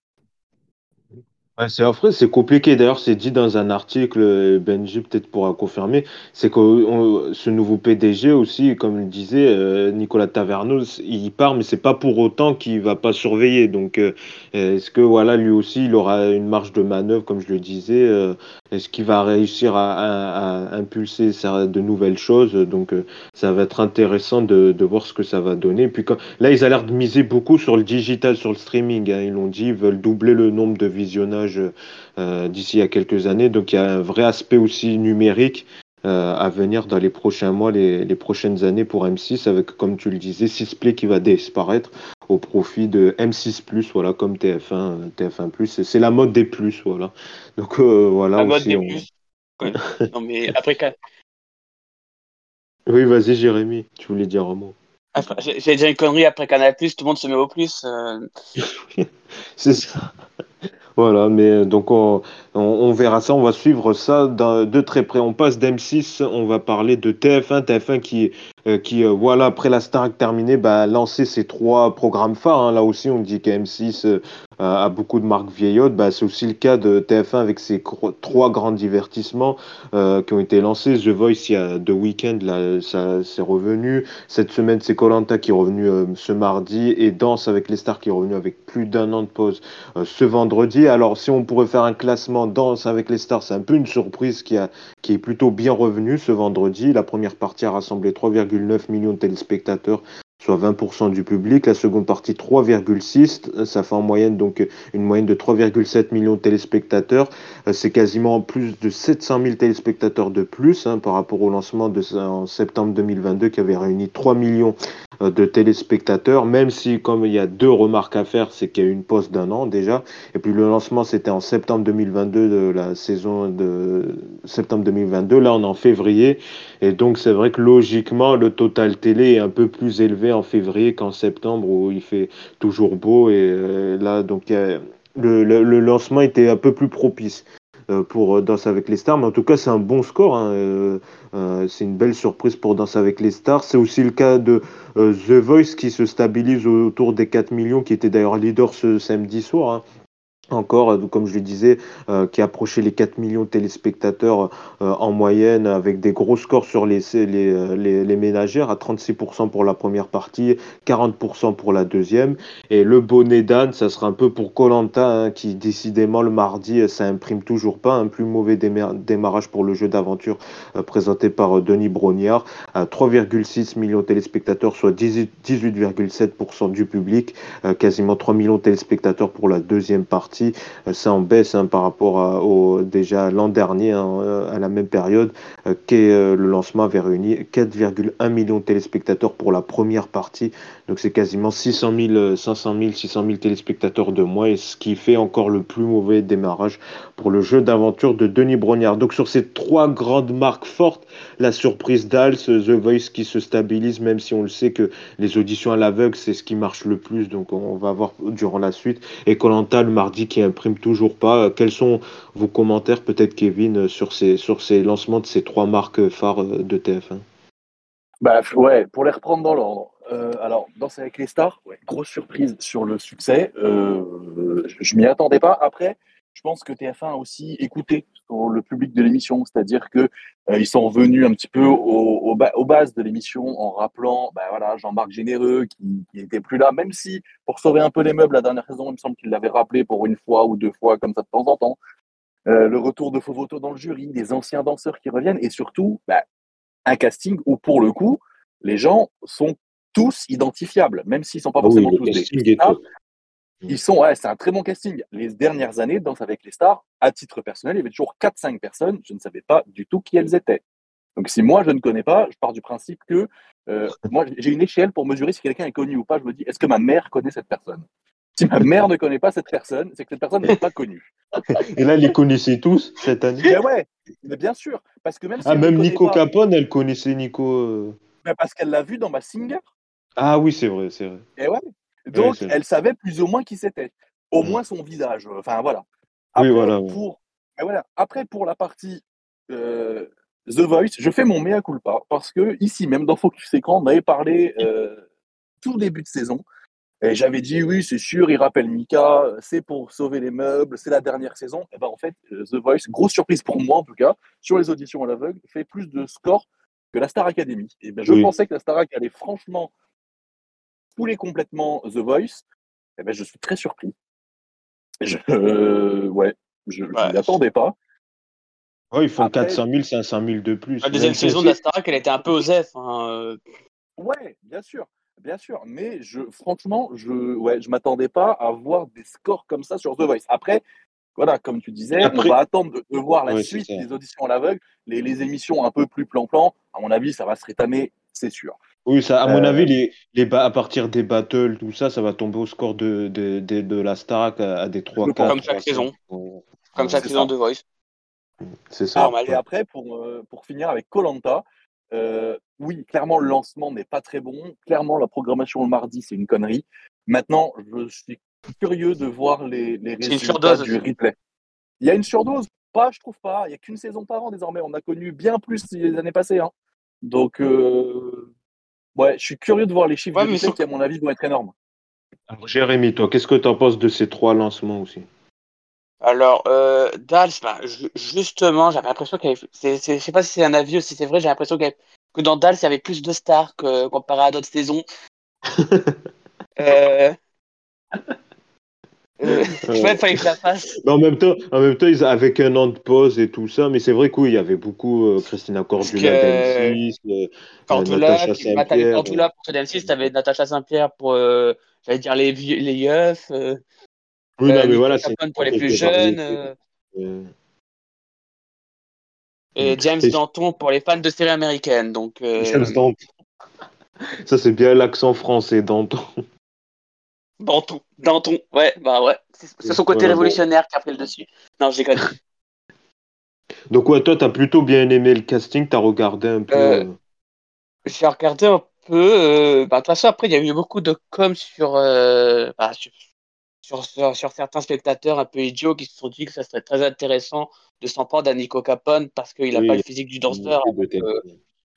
C'est affreux, c'est compliqué. D'ailleurs, c'est dit dans un article, euh, Benji peut-être pourra confirmer, c'est que on- ce nouveau PDG aussi, comme le disait euh, Nicolas Taverneau, il part, mais c'est pas pour autant qu'il va pas surveiller. Donc, euh, est-ce que voilà, lui aussi, il aura une marge de manœuvre, comme je le disais, euh, est-ce qu'il va réussir à, impulser de nouvelles choses? Donc, euh, ça va être intéressant de, voir ce que ça va donner. Puis quand, là, ils ont l'air de miser beaucoup sur le digital, sur le streaming. hein. Ils l'ont dit, ils veulent doubler le nombre de visionnages euh, d'ici à quelques années. Donc il y a un vrai aspect aussi numérique euh, à venir dans les prochains mois, les, les prochaines années pour M6, avec, comme tu le disais, Sisplay qui va disparaître. au profit de M6+, voilà, comme TF1, TF1+. C'est la mode des plus, voilà. Donc voilà. La mode des plus. (laughs) non mais après Oui, vas-y Jérémy, tu voulais dire un mot. J'ai déjà une connerie après Canal+, tout le monde se met au plus. (laughs) C'est ça. Voilà, mais donc on, on, verra ça, on va suivre ça de très près. On passe d'M6, on va parler de TF1, TF1 qui, euh, euh, voilà, après la Starac terminée, bah, a lancé ses trois programmes phares. Hein. Là aussi, on dit qu'M6 a beaucoup de marques vieillottes. Bah, c'est aussi le cas de TF1 avec ses trois grands divertissements qui ont été lancés. The Voice, il y a deux week-ends, ça c'est revenu. Cette semaine, c'est Colanta qui est revenu ce mardi et Danse avec les stars qui est revenu avec plus d'un an de pause ce vendredi alors si on pourrait faire un classement Danse avec les stars, c'est un peu une surprise qui, a, qui est plutôt bien revenue ce vendredi. La première partie a rassemblé 3,9 millions de téléspectateurs soit 20% du public. La seconde partie, 3,6. Ça fait en moyenne donc une moyenne de 3,7 millions de téléspectateurs. C'est quasiment plus de 700 000 téléspectateurs de plus hein, par rapport au lancement de en septembre 2022 qui avait réuni 3 millions euh, de téléspectateurs, même si comme il y a deux remarques à faire, c'est qu'il y a eu une pause d'un an déjà. Et puis le lancement, c'était en septembre 2022 de la saison de septembre 2022. Là, on est en février. Et donc, c'est vrai que logiquement, le total télé est un peu plus élevé en février qu'en septembre où il fait toujours beau. Et euh, là, donc, le, le, lancement était un peu plus propice euh, pour Danse avec les stars. Mais en tout cas, c'est un bon score. Hein. Euh, c'est une belle surprise pour Danse avec les stars. C'est aussi le cas de The Voice qui se stabilise autour des 4 millions, qui était d'ailleurs leader ce samedi soir. Hein encore, euh, comme je le disais, euh, qui approchait les 4 millions de téléspectateurs euh, en moyenne, avec des gros scores sur les, ménagères, à 36% pour la première partie, 40% pour la deuxième. Et le bonnet d'âne, ça sera un peu pour Colanta, hein, qui décidément le mardi, ça imprime toujours pas. Un plus mauvais démarrage pour le jeu d'aventure présenté par Denis Brognard, à 3,6 millions de téléspectateurs, soit 18,7% du public, quasiment 3 millions de téléspectateurs pour la deuxième partie euh, c'est en baisse hein, par rapport à, déjà l'an dernier, hein, euh, à la même période, euh, que le lancement avait réuni 4,1 millions de téléspectateurs pour la première partie. Donc c'est quasiment 600 000, 500 000, 600 000 téléspectateurs de moins, et ce qui fait encore le plus mauvais démarrage pour le jeu d'aventure de Denis Brognard. Donc sur ces trois grandes marques fortes, la surprise d'Als, The Voice qui se stabilise, même si on le sait que les auditions à l'aveugle, c'est ce qui marche le plus, donc on va voir durant la suite. Et Colanta le mardi qui imprime toujours pas. Quels sont vos commentaires, peut-être Kevin, sur ces, sur ces lancements de ces trois marques phares de TF1 bah, ouais, pour les reprendre dans l'ordre. Euh, alors, Danse avec les stars, grosse surprise sur le succès. Euh, je m'y attendais pas. Après, je pense que TF1 a aussi écouté le public de l'émission, c'est-à-dire que euh, ils sont venus un petit peu au, aux bases de l'émission en rappelant, bah, voilà, Jean-Marc Généreux qui, n'était plus là, même si pour sauver un peu les meubles la dernière saison, il me semble qu'il l'avait rappelé pour une fois ou deux fois comme ça de temps en temps. Euh, le retour de Fovoto dans le jury, des anciens danseurs qui reviennent et surtout bah, un casting où pour le coup les gens sont tous identifiables, même s'ils sont pas ah forcément tous des Mm. Ils sont, ouais, c'est un très bon casting. Les dernières années, Danse avec les stars, à titre personnel, il y avait toujours 4-5 personnes, je ne savais pas du tout qui elles étaient. Donc si moi je ne connais pas, je pars du principe que euh, moi j'ai une échelle pour mesurer si quelqu'un est connu ou pas. Je me dis, est-ce que ma mère connaît cette personne? Si ma mère ne connaît pas cette personne, c'est que cette personne n'est pas connue. (laughs) Et là, ils les connaissaient tous cette année? Mais Ouais, mais bien sûr. Parce que même ah, même Nico Capone, elle connaissait Nico. Euh. parce qu'elle l'a vu dans ma singer. Ah oui, c'est vrai, c'est vrai. Et ouais, donc, elle savait plus ou moins qui c'était. Au mmh. moins son visage. Enfin, voilà. Après, voilà. Pour, voilà. Après, pour la partie euh, The Voice, je fais mon mea culpa parce que ici, même dans Focus Écran, on avait parlé euh, tout début de saison. Et j'avais dit, oui, c'est sûr, il rappelle Mika, c'est pour sauver les meubles, c'est la dernière saison. Et ben en fait, euh, The Voice, grosse surprise pour moi en tout cas, sur les auditions à l'aveugle, fait plus de scores que la Star Academy. Et ben, je pensais que la Star Academy allait franchement couler complètement The Voice, eh ben, je suis très surpris. Je, euh, ouais, je ne l'attendais pas. ils font 400 000, 500 000 de plus. La deuxième saison de la Starac, elle était un peu aux F. Hein. Euh. Ouais, bien sûr, bien sûr. Mais je, franchement, je ouais, je m'attendais pas à voir des scores comme ça sur The Voice. Après, voilà, comme tu disais, on va attendre de, voir la suite des auditions à l'aveugle, les, les, émissions un peu plus plan-plan. À mon avis, ça va se rétamer, c'est sûr. Oui, ça, à mon Euh, avis, les, les ba- à partir des battles, tout ça, ça va tomber au score de, de, de, de la Starac à, à des 3-4. Comme chaque 3-5. saison. Comme chaque saison de Voice. C'est ça. et après, pour, euh, pour finir avec Colanta, oui, clairement, le lancement n'est pas très bon. Clairement, la programmation le mardi, c'est une connerie. Maintenant, je suis curieux de voir les, les résultats du replay. Il y a une surdose? Pas, je trouve pas. Il n'y a qu'une saison par an désormais. On a connu bien plus les années passées. hein. Donc, euh, ouais, je suis curieux de voir les chiffres Ouais, sur- qui, à mon avis, vont être énormes. Alors, Jérémy, toi, qu'est-ce que tu en penses de ces trois lancements aussi? Alors, euh, Dals, bah, ju- justement, j'avais l'impression qu'il y avait. c'est- c'est- je sais pas si c'est un avis ou si c'est vrai, j'ai l'impression avait- que dans Dals, il y avait plus de stars que comparé à d'autres saisons. (laughs) euh... euh, la. Mais en même temps, en même temps ils, avec un an de pause et tout ça, mais c'est vrai qu'il y avait beaucoup euh, Christina Cordula que- d'M6, euh, Cordula, Natacha Saint-Pierre. Cordula pour CDM6, t'avais Natacha Saint-Pierre pour, euh, j'allais dire, les, vieux, les yeufs, euh, Oui, non, euh, mais voilà, c'est pour les plus jeunes, euh, Euh, et. James Danton pour les fans de séries américaines. Donc, euh, James Danton. Ça, c'est bien l'accent français, Danton. Danton, Danton, ouais, bah ouais. C'est son côté Voilà, bon. révolutionnaire qui a pris le dessus. Non, j'ai connu. (laughs) Donc, ouais, toi, t'as plutôt bien aimé le casting, t'as regardé un peu. Euh, euh, J'ai regardé un peu. euh, bah, de toute façon, après, il y a eu beaucoup de com sur, euh, bah, sur, sur, sur, sur certains spectateurs un peu idiots qui se sont dit que ça serait très intéressant de s'en prendre à Nico Capone parce qu'il n'a Oui, pas le physique du danseur. euh,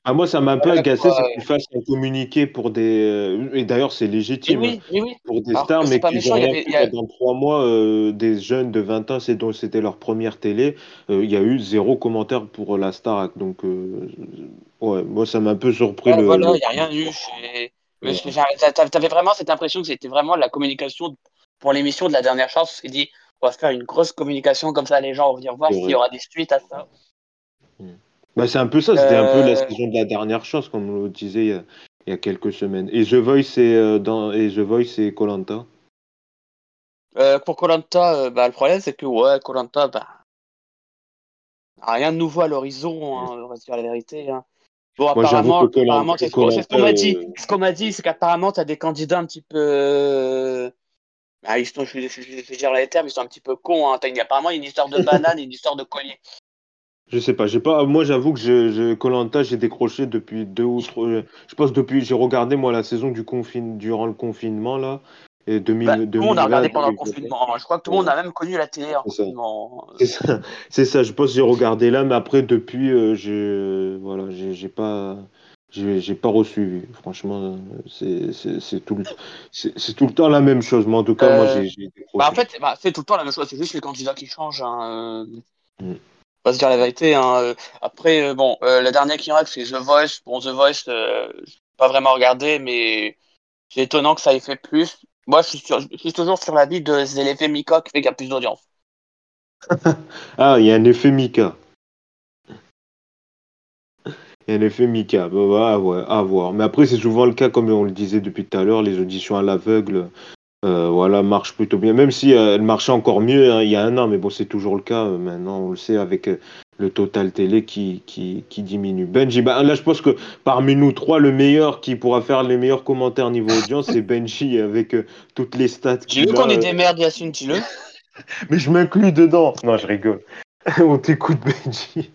Ah, moi, ça m'a un peu agacé, qu'ils fassent un communiqué pour des. euh, Et d'ailleurs, c'est légitime. hein. oui, oui, oui. pour des Alors stars, mais qu'ils ont rien avait- pendant trois mois, euh, des jeunes de 20 ans, c'est dont c'était leur première télé, euh, il y a eu zéro commentaire pour la Starac. Donc, euh, ouais, moi, ça m'a un peu surpris le. voilà, le- il n'y a rien eu. Ouais. T'avais vraiment cette impression que c'était vraiment la communication pour l'émission de la dernière chance. On s'est dit, on va faire une grosse communication comme ça, les gens vont venir voir s'il y aura des suites à ça. Bah, c'est un peu ça, c'était un peu la Euh, saison de la dernière chance, comme on le disait il y a, il y a quelques semaines. Et The Voice, c'est euh, dans et The Voice, Colanta. Euh, pour Colanta, bah, le problème c'est que ouais, Colanta, bah, rien de nouveau à l'horizon, hein, on va se dire la vérité. hein. Bon, Moi, apparemment, apparemment, ce qu'on m'a dit. Ce qu'on m'a dit, c'est qu'apparemment, tu as des candidats un petit peu. bah, ils sont, je, je, je, je vais dire les termes, ils sont un petit peu cons. Hein. Une- apparemment, il y a une histoire de (laughs) banane et une histoire de collier. Je sais pas, j'ai pas. Moi, j'avoue que je, je Koh-Lanta, j'ai décroché depuis deux ou trois. Je pense depuis, j'ai regardé moi la saison du confine durant le confinement là, et 2000, Bah, tout le monde a 2020, regardé pendant le 2021. confinement. hein. Je crois que tout le monde a même connu la télé en confinement. (laughs) C'est ça. Je pense que j'ai regardé là, mais après depuis, euh, j'ai voilà, j'ai pas, j'ai pas reçu. Franchement, c'est tout le, tout le temps la même chose. Mais en tout cas, moi, Euh, j'ai. Bah, en fait, bah, c'est tout le temps la même chose. C'est juste les candidats qui changent. Hein. euh. Mm. On va se dire la vérité. Hein. euh. Après, euh, bon, euh, la dernière qui règle, c'est The Voice. Bon, The Voice, euh, pas vraiment regardé, mais c'est étonnant que ça ait fait plus. Moi, je suis, toujours sur l'avis de l'effet Mika qui fait qu'il y a plus d'audience. (laughs) Ah, il y a un effet Mika. Il y a un effet Mika. Bah, bah, à voir. Mais après, c'est souvent le cas, comme on le disait depuis tout à l'heure, les auditions à l'aveugle, euh, voilà, marchent plutôt bien. Même si euh, elles marchaient encore mieux hein, il y a un an, mais bon, c'est toujours le cas. euh, maintenant, on le sait avec euh, le total télé qui, qui, qui diminue. Benji, bah, là, je pense que parmi nous trois, le meilleur qui pourra faire les meilleurs commentaires niveau audience, c'est Benji avec euh, toutes les stats Dis-le qu'il qu'on est des merdes, Yacine, dis-le. (laughs) Mais je m'inclus dedans. Non, je rigole. (laughs) on t'écoute, Benji.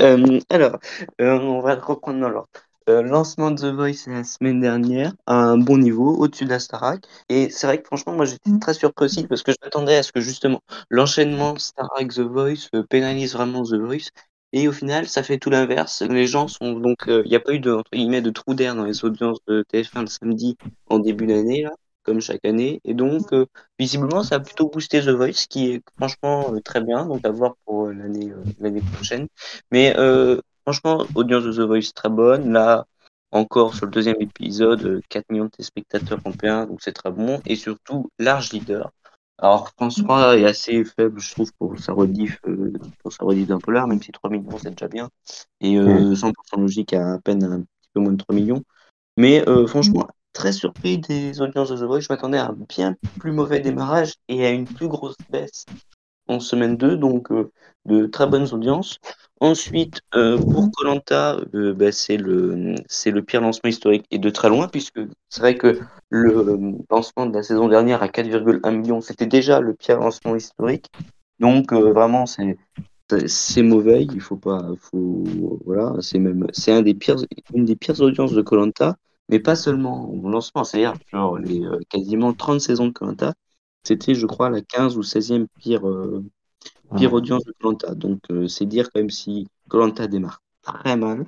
Euh, alors, euh, on va reprendre dans l'ordre. Euh, lancement de The Voice la semaine dernière à un bon niveau, au-dessus de la Starac. Et c'est vrai que franchement, moi j'étais très surpris aussi parce que je m'attendais à ce que justement l'enchaînement Starac The Voice euh, pénalise vraiment The Voice. Et au final, ça fait tout l'inverse. Les gens sont donc, euh, il n'y a pas eu de, entre guillemets, de trou d'air dans les audiences de TF1 le samedi en début d'année, là, comme chaque année. Et donc, euh, visiblement, ça a plutôt boosté The Voice, qui est franchement euh, très bien. Donc, à voir pour euh, l'année euh, l'année prochaine. Mais euh, franchement, audience de The Voice très bonne. Là, encore sur le deuxième épisode, euh, 4 millions de téléspectateurs européens, donc c'est très bon. Et surtout, large leader. Alors, François est assez faible, je trouve, pour sa rediff, euh, pour sa rediff d'un polar, même si 3 millions, c'est déjà bien. Et euh, 100% logique à à peine un petit peu moins de 3 millions. Mais euh, franchement, très surpris des audiences de The Voice. Je m'attendais à un bien plus mauvais démarrage et à une plus grosse baisse en semaine 2, donc euh, de très bonnes audiences. Ensuite, euh, pour Colanta, euh, bah, c'est le c'est le pire lancement historique et de très loin puisque c'est vrai que le euh, lancement de la saison dernière à 4,1 millions, c'était déjà le pire lancement historique. Donc euh, vraiment c'est c'est mauvais, il faut pas faut voilà, c'est même c'est un des pires une des pires audiences de Colanta, mais pas seulement au lancement, c'est-à-dire genre les quasiment 30 saisons de Colanta, c'était je crois la 15 ou 16e pire pire audience de Colanta. Donc euh, c'est dire quand même si Colanta démarre très mal.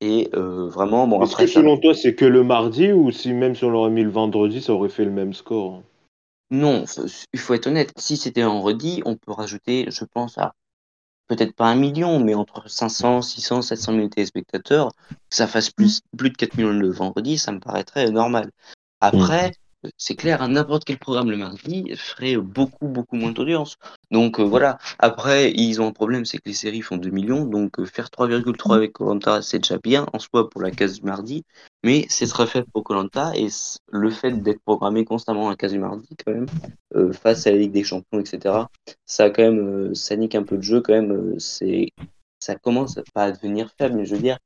Et euh, vraiment, bon, Est-ce après, que ça- selon toi, c'est que le mardi ou si même si on l'aurait mis le vendredi, ça aurait fait le même score non, f- il faut être honnête. Si c'était un redit, on peut rajouter, je pense, à peut-être pas un million, mais entre 500, 600, 700 000 téléspectateurs, que ça fasse plus, plus de 4 millions le vendredi, ça me paraîtrait normal. Après, c'est clair, à n'importe quel programme le mardi ferait beaucoup, beaucoup moins d'audience. Donc euh, voilà. Après, ils ont un problème, c'est que les séries font 2 millions, donc euh, faire 3,3 avec Colanta, c'est déjà bien en soi pour la case du mardi, mais c'est très faible pour Colanta et le fait d'être programmé constamment à la case du mardi, quand même, euh, face à la Ligue des Champions, etc., ça quand même, ça nique un peu le jeu quand même. ça commence pas à devenir faible, mais je veux dire,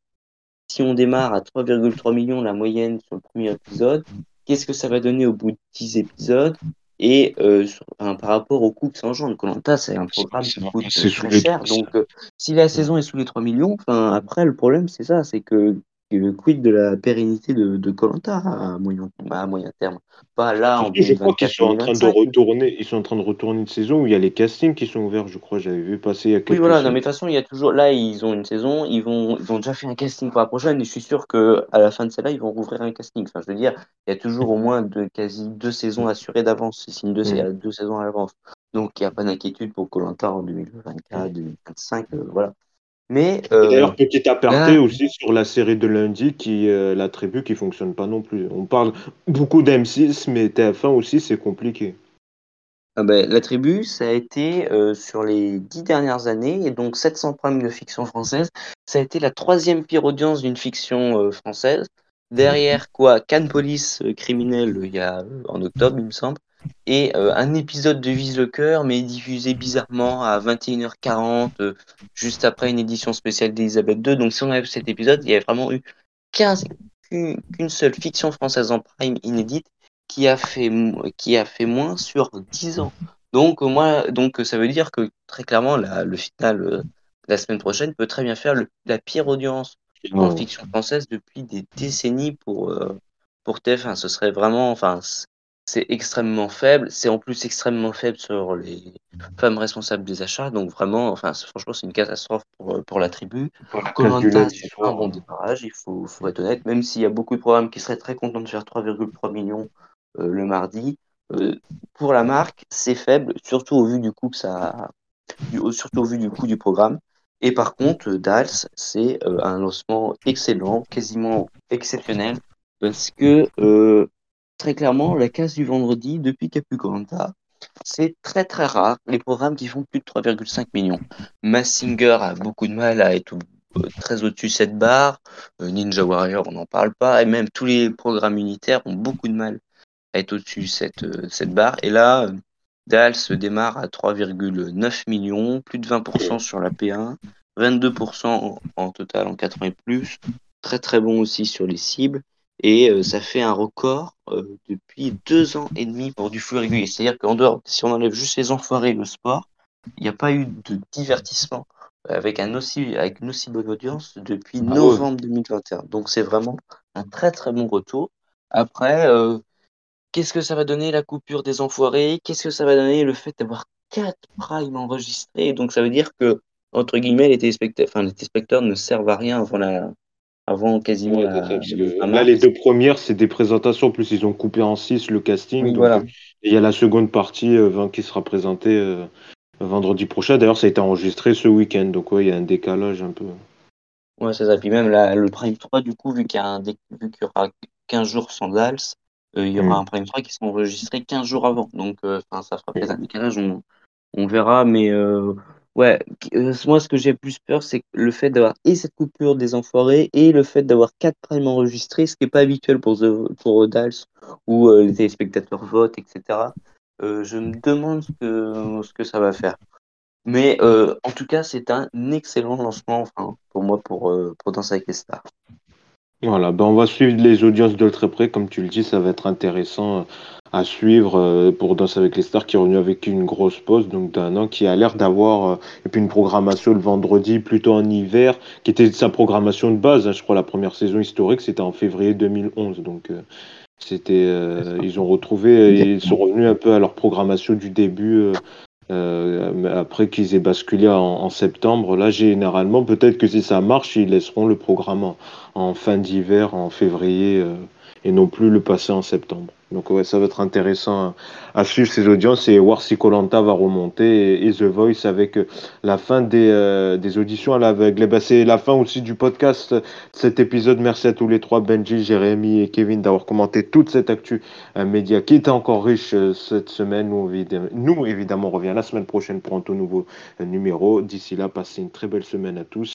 si on démarre à 3,3 millions la moyenne sur le premier épisode, qu'est-ce que ça va donner au bout de 10 épisodes? Et euh, enfin, par rapport au coût que ça engendre, Colanta, c'est un programme qui coûte très cher. Donc, euh, si la saison est sous les 3 millions, enfin, après, le problème, c'est ça, c'est que, que quid de la pérennité de Colanta à moyen, à moyen terme? Pas là en je crois qu'ils 2024, sont en train de 2025. retourner, ils sont en train de retourner une saison où il y a les castings qui sont ouverts, je crois, j'avais vu passer il y a quelques Oui, voilà, non, mais de toute façon, il y a toujours. Là, ils ont une saison, ils vont, ils ont déjà fait un casting pour la prochaine, et je suis sûr que à la fin de celle-là, ils vont rouvrir un casting. Enfin, je veux dire, il y a toujours au moins de, quasi deux saisons assurées d'avance. Ils signent deux, Mm. deux saisons à l'avance. Donc, il n'y a pas d'inquiétude pour Colanta en 2024, 2025, euh, voilà. Mais euh, D'ailleurs, petit aparté là- aussi sur la série de lundi, qui euh, la tribu qui fonctionne pas non plus. On parle beaucoup d'M6, mais TF1 aussi, c'est compliqué. Ah ben, la tribu, ça a été euh, sur les dix dernières années, et donc 700 programmes de fiction française, ça a été la troisième pire audience d'une fiction française. Derrière quoi, Cannes Police criminel il y a en octobre, il me semble, et euh, un épisode de Vise le cœur, mais diffusé bizarrement à 21h40, euh, juste après une édition spéciale d'Elisabeth II. Donc si on avait cet épisode, il y avait vraiment eu 15 qu'une seule fiction française en prime inédite qui a fait qui a fait moins sur 10 ans. Donc moi donc ça veut dire que très clairement la- le final euh, la semaine prochaine peut très bien faire le- la pire audience en fiction française depuis des décennies pour euh, pour TF1. Ce serait vraiment enfin c'est extrêmement faible, c'est en plus extrêmement faible sur les femmes responsables des achats. Donc vraiment enfin franchement c'est une catastrophe pour euh, pour la tribu. Colanta, c'est un bon démarrage, il faut, faut être honnête, même s'il y a beaucoup de programmes qui seraient très contents de faire 3,3 millions euh, le mardi. euh, pour la marque, c'est faible, surtout au vu du coût que ça, du- surtout au vu du coût du programme. Et par contre, Dals, c'est euh, un lancement excellent, quasiment exceptionnel, parce que très clairement, la case du vendredi, depuis qu'il n'y a plus Colanta, c'est très très rare les programmes qui font plus de 3,5 millions. Massinger a beaucoup de mal à être euh, très au-dessus de cette barre. Euh, Ninja Warrior, on n'en parle pas. Et même tous les programmes unitaires ont beaucoup de mal à être au-dessus de cette, euh, cette barre. Et là, Dal se démarre à 3,9 millions, plus de 20% sur la P1, 22% en, en total en 4 ans et plus. Très très bon aussi sur les cibles. Et euh, ça fait un record euh, depuis deux ans et demi pour du flux régulier. C'est-à-dire qu'en dehors, si on enlève juste les enfoirés et le sport, il n'y a pas eu de divertissement avec, un aussi, avec une aussi bonne audience depuis Ah ouais. novembre 2021. Donc c'est vraiment un très très bon retour. Après, euh, qu'est-ce que ça va donner la coupure des enfoirés? Qu'est-ce que ça va donner le fait d'avoir quatre primes enregistrés Donc ça veut dire que, entre guillemets, les téléspectateurs, enfin, les téléspectateurs ne servent à rien avant, la, avant quasiment Ouais, la, 20 là, les deux premières, c'est des présentations, en plus ils ont coupé en 6 le casting. Oui, donc, voilà. euh, et il y a la seconde partie euh, 20 qui sera présentée euh, vendredi prochain. D'ailleurs, ça a été enregistré ce week-end, donc ouais, il y a un décalage un peu. Ouais, c'est ça. Puis même la- le Prime 3, du coup, vu qu'il y, a un dé- vu qu'il y aura 15 jours sans Dals, euh, il y aura Mm. un Prime 3 qui sera enregistré 15 jours avant. Donc, ça fera peut-être un décalage, on, on verra. Mais ouais, euh, moi, ce que j'ai plus peur, c'est le fait d'avoir et cette coupure des enfoirés et le fait d'avoir 4 Primes enregistrés, ce qui n'est pas habituel pour, The- pour Dals, où euh, les téléspectateurs votent, etc. Euh, je me demande ce que, ce que ça va faire. Mais euh, en tout cas, c'est un excellent lancement enfin, pour moi pour, euh, pour Danser avec les stars. Voilà, ben on va suivre les audiences de très près, comme tu le dis, ça va être intéressant à suivre euh, pour Danse avec les stars qui est revenu avec une grosse pause donc d'un an qui a l'air d'avoir euh, et puis une programmation le vendredi plutôt en hiver qui était sa programmation de base hein, je crois la première saison historique c'était en février 2011 donc euh, c'était euh, ils ont retrouvé ils sont revenus un peu à leur programmation du début euh, euh, après qu'ils aient basculé en, en, septembre là généralement peut-être que si ça marche ils laisseront le programme en, en fin d'hiver en février euh, et non plus le passer en septembre donc ouais, ça va être intéressant à, suivre ces audiences et voir si Colanta va remonter et, The Voice avec euh, la fin des, euh, des auditions à l'aveugle. Bah, c'est la fin aussi du podcast cet épisode. Merci à tous les trois, Benji, Jérémy et Kevin, d'avoir commenté toute cette actu euh, média qui était encore riche cette semaine. Nous, nous, évidemment, on revient la semaine prochaine pour un tout nouveau numéro. D'ici là, passez une très belle semaine à tous.